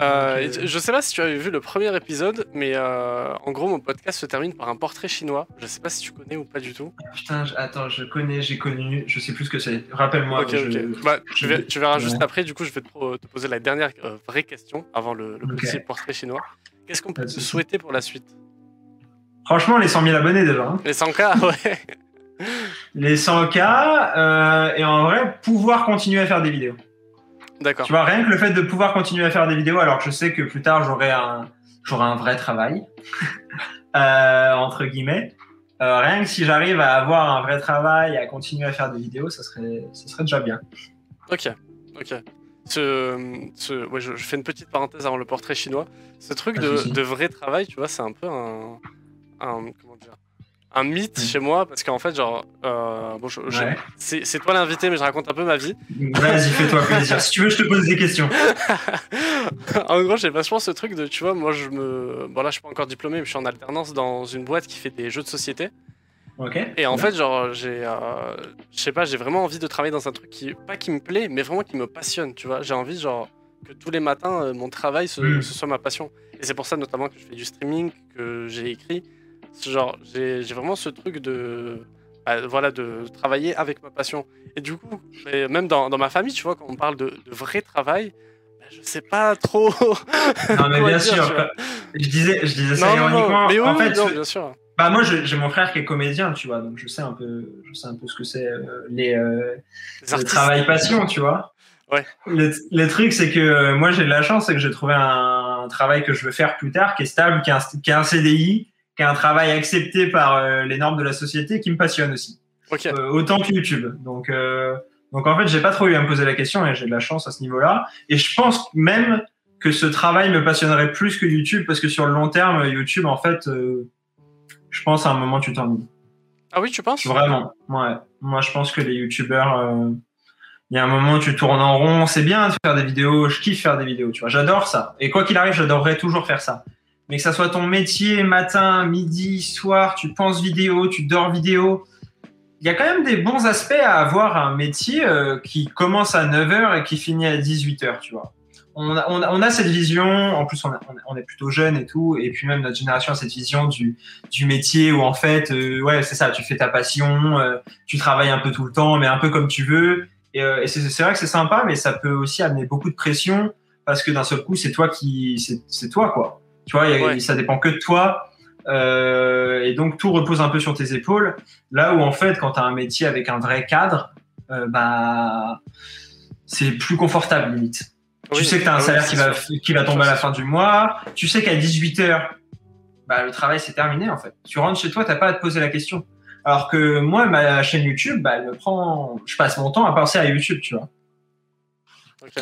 Euh, je sais pas si tu avais vu le premier épisode, mais en gros, mon podcast se termine par un portrait chinois. Je sais pas si tu connais ou pas du tout. Putain, attends, je connais, j'ai connu, je sais plus ce que c'est. Rappelle-moi. Ok, ok. Bah, tu, verras juste après. Du coup, je vais te, poser la dernière vraie question avant le, le portrait chinois. Qu'est-ce qu'on peut te souhaiter pour la suite? Franchement, les 100 000 abonnés déjà. Hein. Les 100K, [laughs] ouais. les 100K, euh, et en vrai, pouvoir continuer à faire des vidéos. D'accord. Tu vois, rien que le fait de pouvoir continuer à faire des vidéos, alors que je sais que plus tard, j'aurai un, un vrai travail, [laughs] euh, entre guillemets. Euh, rien que si j'arrive à avoir un vrai travail, à continuer à faire des vidéos, ça serait, ça serait déjà bien. Ok, ok. Ce, ouais, je, fais une petite parenthèse avant le portrait chinois. Ce truc de, vrai travail, tu vois, c'est un peu un, comment dire, un mythe mm. chez moi parce qu'en fait, genre, euh, bon, c'est toi l'invité, mais je raconte un peu ma vie. Vas-y, fais-toi plaisir. si tu veux, je te pose des questions. [laughs] en gros, j'ai vachement ce truc de, tu vois, moi, je me, bon là, je suis pas encore diplômé, mais je suis en alternance dans une boîte qui fait des jeux de société. Et en fait, genre, j'ai, euh, je sais pas, j'ai vraiment envie de travailler dans un truc qui, pas qui me plaît, mais vraiment qui me passionne, tu vois. J'ai envie, genre, que tous les matins, euh, mon travail, hmm. ce, soit ma passion. Et c'est pour ça, notamment, que je fais du streaming, que j'ai écrit. Genre, j'ai, vraiment ce truc de, bah, voilà, de travailler avec ma passion. Et du coup, même dans, dans, ma famille, tu vois, quand on parle de, vrai travail, bah, je sais pas trop. [laughs] non, mais bien sûr. Je disais, je disais ça ironiquement. Mais oui, en fait, bien sûr. Bah moi j'ai mon frère qui est comédien, tu vois, donc je sais un peu, je sais un peu ce que c'est euh, les, euh, le travail passion, tu vois. Ouais. Le, truc c'est que euh, moi j'ai de la chance, c'est que j'ai trouvé un, travail que je veux faire plus tard, qui est stable, qui est un, qui un CDI, qui est un travail accepté par les normes de la société, qui me passionne aussi. autant que YouTube. Donc donc en fait j'ai pas trop eu à me poser la question et j'ai de la chance à ce niveau-là. Et je pense même que ce travail me passionnerait plus que YouTube parce que sur le long terme YouTube en fait je pense à un moment tu t'ennuies. Ah oui, tu penses? Vraiment, ouais. Moi, je pense que les youtubeurs, euh, il y a un moment tu tournes en rond. C'est bien de faire des vidéos. Je kiffe faire des vidéos, tu vois. J'adore ça. Et quoi qu'il arrive, j'adorerais toujours faire ça. Mais que ça soit ton métier, matin, midi, soir, tu penses vidéo, tu dors vidéo. Il y a quand même des bons aspects à avoir un métier euh, qui commence à 9h et qui finit à 18h, tu vois on a, cette vision, en plus on, est plutôt jeune et tout, et puis même notre génération a cette vision du, métier où en fait, euh, ouais, c'est ça, tu fais ta passion, euh, tu travailles un peu tout le temps, mais un peu comme tu veux. Et, euh, c'est vrai que c'est sympa, mais ça peut aussi amener beaucoup de pression parce que d'un seul coup, c'est toi qui, c'est toi quoi. Tu vois, ça dépend que de toi. et donc tout repose un peu sur tes épaules. Là où en fait, quand tu as un métier avec un vrai cadre, bah c'est plus confortable limite tu sais que tu as un salaire qui va, qui va tomber à la fin du mois. Tu sais qu'à 18h, bah, le travail c'est terminé en fait. Tu rentres chez toi, tu n'as pas à te poser la question. Alors que moi, ma chaîne YouTube, bah, elle me prend. Je passe mon temps à penser à YouTube, tu vois.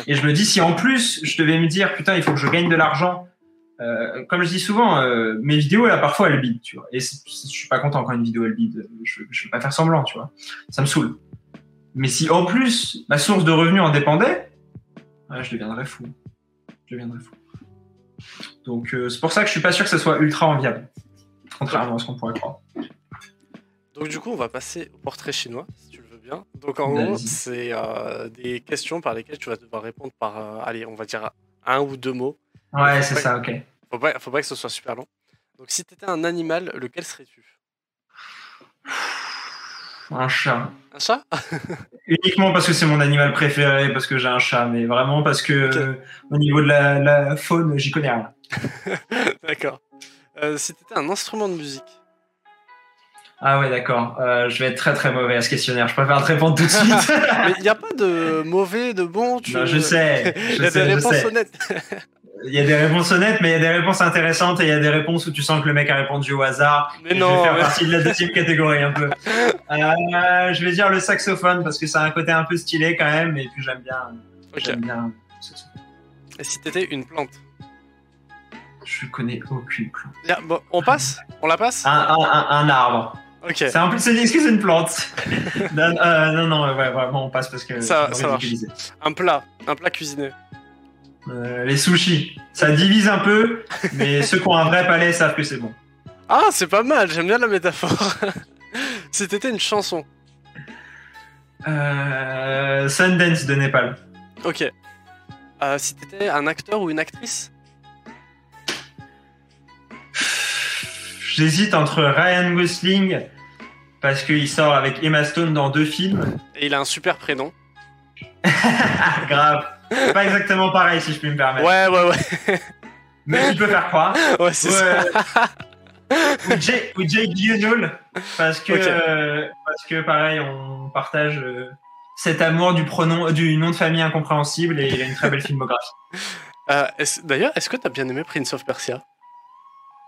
Et je me dis, si en plus, je devais me dire, putain, il faut que je gagne de l'argent. Euh, comme je dis souvent, euh, mes vidéos, là, parfois, elles bident, tu vois. Et je suis pas content quand une vidéo, elle bide. Je, je vais pas faire semblant, tu vois. Ça me saoule. Mais si en plus, ma source de revenus en dépendait, je deviendrais fou. Je deviendrais fou. Donc euh, c'est pour ça que je suis pas sûr que ce soit ultra enviable, contrairement à ce qu'on pourrait croire. Donc du coup, on va passer au portrait chinois, si tu le veux bien. Donc en gros, c'est des questions par lesquelles tu vas devoir répondre par, allez, on va dire un ou deux mots. Ouais, c'est ça, ok. Faut pas, faut pas que ce soit super long. Donc, si t'étais un animal, lequel serais-tu? Un chat. Un chat? [laughs] Uniquement parce que c'est mon animal préféré, parce que j'ai un chat, mais vraiment parce que euh, au niveau de la, la faune, j'y connais rien. [laughs] D'accord. Euh, si t'étais un instrument de musique? Ah ouais, d'accord. Euh, je vais être très très mauvais à ce questionnaire. Je préfère te répondre tout de suite. [laughs] Mais il n'y a pas de mauvais, de bon. Tu... Non, je sais. Il y a des réponses honnêtes. Il y a des réponses honnêtes, mais il y a des réponses intéressantes et il y a des réponses où tu sens que le mec a répondu au hasard. Mais non, Je vais faire mais- partie de la deuxième catégorie un peu. [laughs] Euh, je vais dire le saxophone parce que ça a un côté un peu stylé quand même et puis j'aime bien. Ok. J'aime bien. Et si t'étais une plante? Je connais aucune plante. Bon, On passe? On la passe? Un, un, un, un arbre. Ok. C'est en plus que c'est une plante. [laughs] non, euh, non, non, ouais, vraiment on passe parce que Ça- ça marche. Un plat. Un plat cuisiné. Euh, les sushis, ça divise un peu, mais [laughs] ceux qui ont un vrai palais savent que c'est bon. Ah, c'est pas mal. J'aime bien la métaphore. [laughs] si t'étais une chanson. Euh, Sundance de Népal. Ok. Euh, si t'étais un acteur ou une actrice? J'hésite entre Ryan Gosling parce qu'il sort avec Emma Stone dans deux films. Et il a un super prénom. [laughs] Grave. C'est Pas exactement pareil si je puis me permettre. Ouais, ouais, ouais. Mais tu peux faire croire. Ouais, c'est ça. Ou, Jake, Gyllenhaal parce que Ok. euh, parce que pareil on partage euh, cet amour du pronom du nom de famille incompréhensible et il a une très belle filmographie. [laughs] Euh, est-ce- D'ailleurs, est-ce que t'as bien aimé Prince of Persia?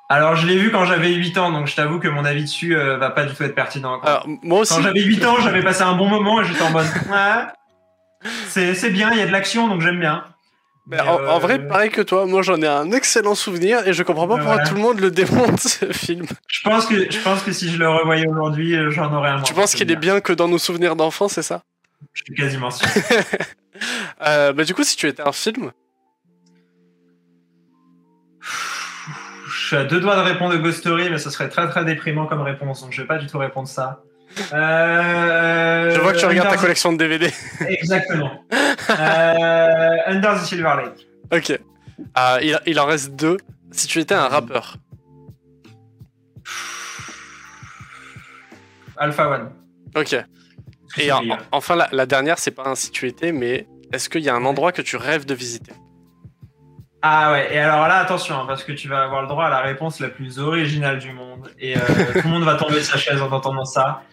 Alors je l'ai vu quand j'avais 8 ans donc je t'avoue que mon avis dessus euh, va pas du tout être pertinent. Alors, moi aussi. Quand j'avais 8 ans, j'avais passé un bon moment et j'étais en mode [laughs] c'est bien, il y a de l'action donc j'aime bien. Mais en, en euh, vrai, pareil que toi, moi j'en ai un excellent souvenir et je comprends pas Ouais, pourquoi voilà. tout le monde le démonte [laughs] ce film. je pense que je pense que si je le revoyais aujourd'hui, euh, j'en aurais un. tu penses qu'il est bien que dans nos souvenirs d'enfance, c'est ça? Je suis quasiment sûr. [laughs] euh, Bah du coup, si tu étais un film, Je suis à deux doigts de répondre Ghost Story, mais ce serait très très déprimant comme réponse, donc je vais pas du tout répondre ça. Euh, je vois que tu regardes ta collection de DVD. Exactement. [laughs] euh, Under the Silver Lake. ok. Euh, il, il en reste deux. Si tu étais un rappeur, Alpha One. ok. Et en- en- enfin, la, la dernière, c'est pas un si tu étais, mais est-ce qu'il y a un endroit que tu rêves de visiter? Ah ouais, et alors là, attention, hein, parce que tu vas avoir le droit à la réponse la plus originale du monde. Et euh, [laughs] tout le monde va tomber de sa chaise en entendant ça.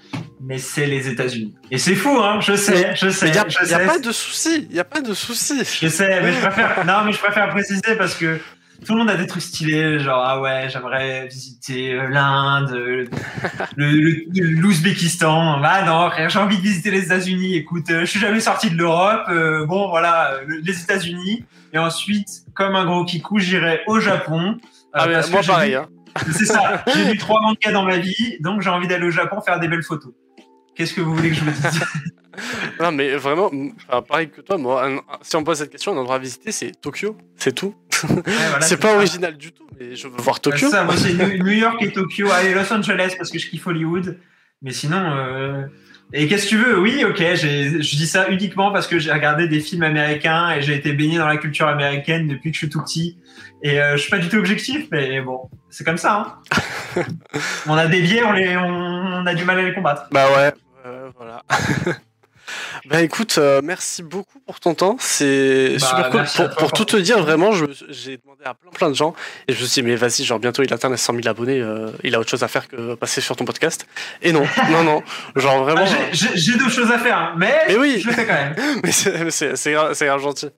Mais c'est les États-Unis. Et c'est fou, hein, je sais, je sais. Il y a, pas de souci, il y a pas de souci. Je sais, mais je préfère. non, mais je préfère préciser parce que tout le monde a des trucs stylés, genre ah ouais, j'aimerais visiter euh, l'Inde, euh, l'Ouzbékistan. Ah non, j'ai envie de visiter les États-Unis. Écoute, euh, je suis jamais sorti de l'Europe. euh, bon, voilà, euh, le- les États-Unis. Et ensuite, comme un gros kikou, j'irai au Japon. euh, Ah, mais parce moi pareil. Hein. C'est ça. [laughs] J'ai vu trois mangas dans ma vie, donc j'ai envie d'aller au Japon faire des belles photos. Qu'est-ce que vous voulez que je vous dise? Non, mais vraiment, pareil que toi, moi, si on me pose cette question, un endroit à visiter, c'est Tokyo, c'est tout. Voilà, c'est pas ça. original du tout, mais je veux voir Tokyo. c'est ça, moi c'est New York et Tokyo, allez Los Angeles parce que je kiffe Hollywood. Mais sinon, euh... et qu'est-ce que tu veux? Oui, ok, je dis ça uniquement parce que j'ai regardé des films américains et j'ai été baigné dans la culture américaine depuis que je suis tout petit. Et euh, je suis pas du tout objectif, mais bon, c'est comme ça. Hein. [laughs] on a des biais, on, les, on, on a du mal à les combattre. Bah ouais, euh, voilà. [laughs] bah écoute, euh, merci beaucoup pour ton temps, c'est Bah, super cool. Pour, tout te dire, vraiment, j'ai demandé à plein plein de gens et je me suis dit, mais vas-y, genre bientôt il atteint les 100 000 abonnés, euh, il a autre chose à faire que passer sur ton podcast. Et non, [laughs] non, non, genre vraiment. Ah, j'ai- j'ai d'autres choses à faire, hein, mais, Mais oui. je le fais quand même. euh, [laughs] mais c'est- grave gentil.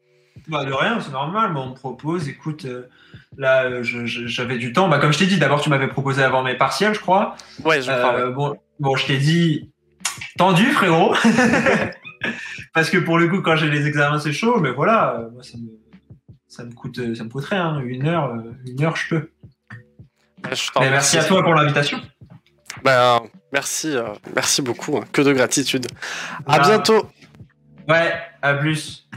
Bah de rien, c'est normal, mais on me propose, écoute, euh, là euh, j'avais du temps, bah comme je t'ai dit, d'abord tu m'avais proposé avant mes partiels, je crois. Ouais, je crois. ouais. Euh, bon, bon, je t'ai dit, tendu frérot, [laughs] parce que pour le coup quand j'ai les examens c'est chaud, mais voilà, euh, moi ça me, ça me coûte, euh, ça me coûte rien, hein, une heure, euh, une heure je peux. Ouais, je t'en Mais merci à toi pour l'invitation. Bah, merci, euh, merci beaucoup, hein, que de gratitude. À Bah, bientôt. Ouais, à plus.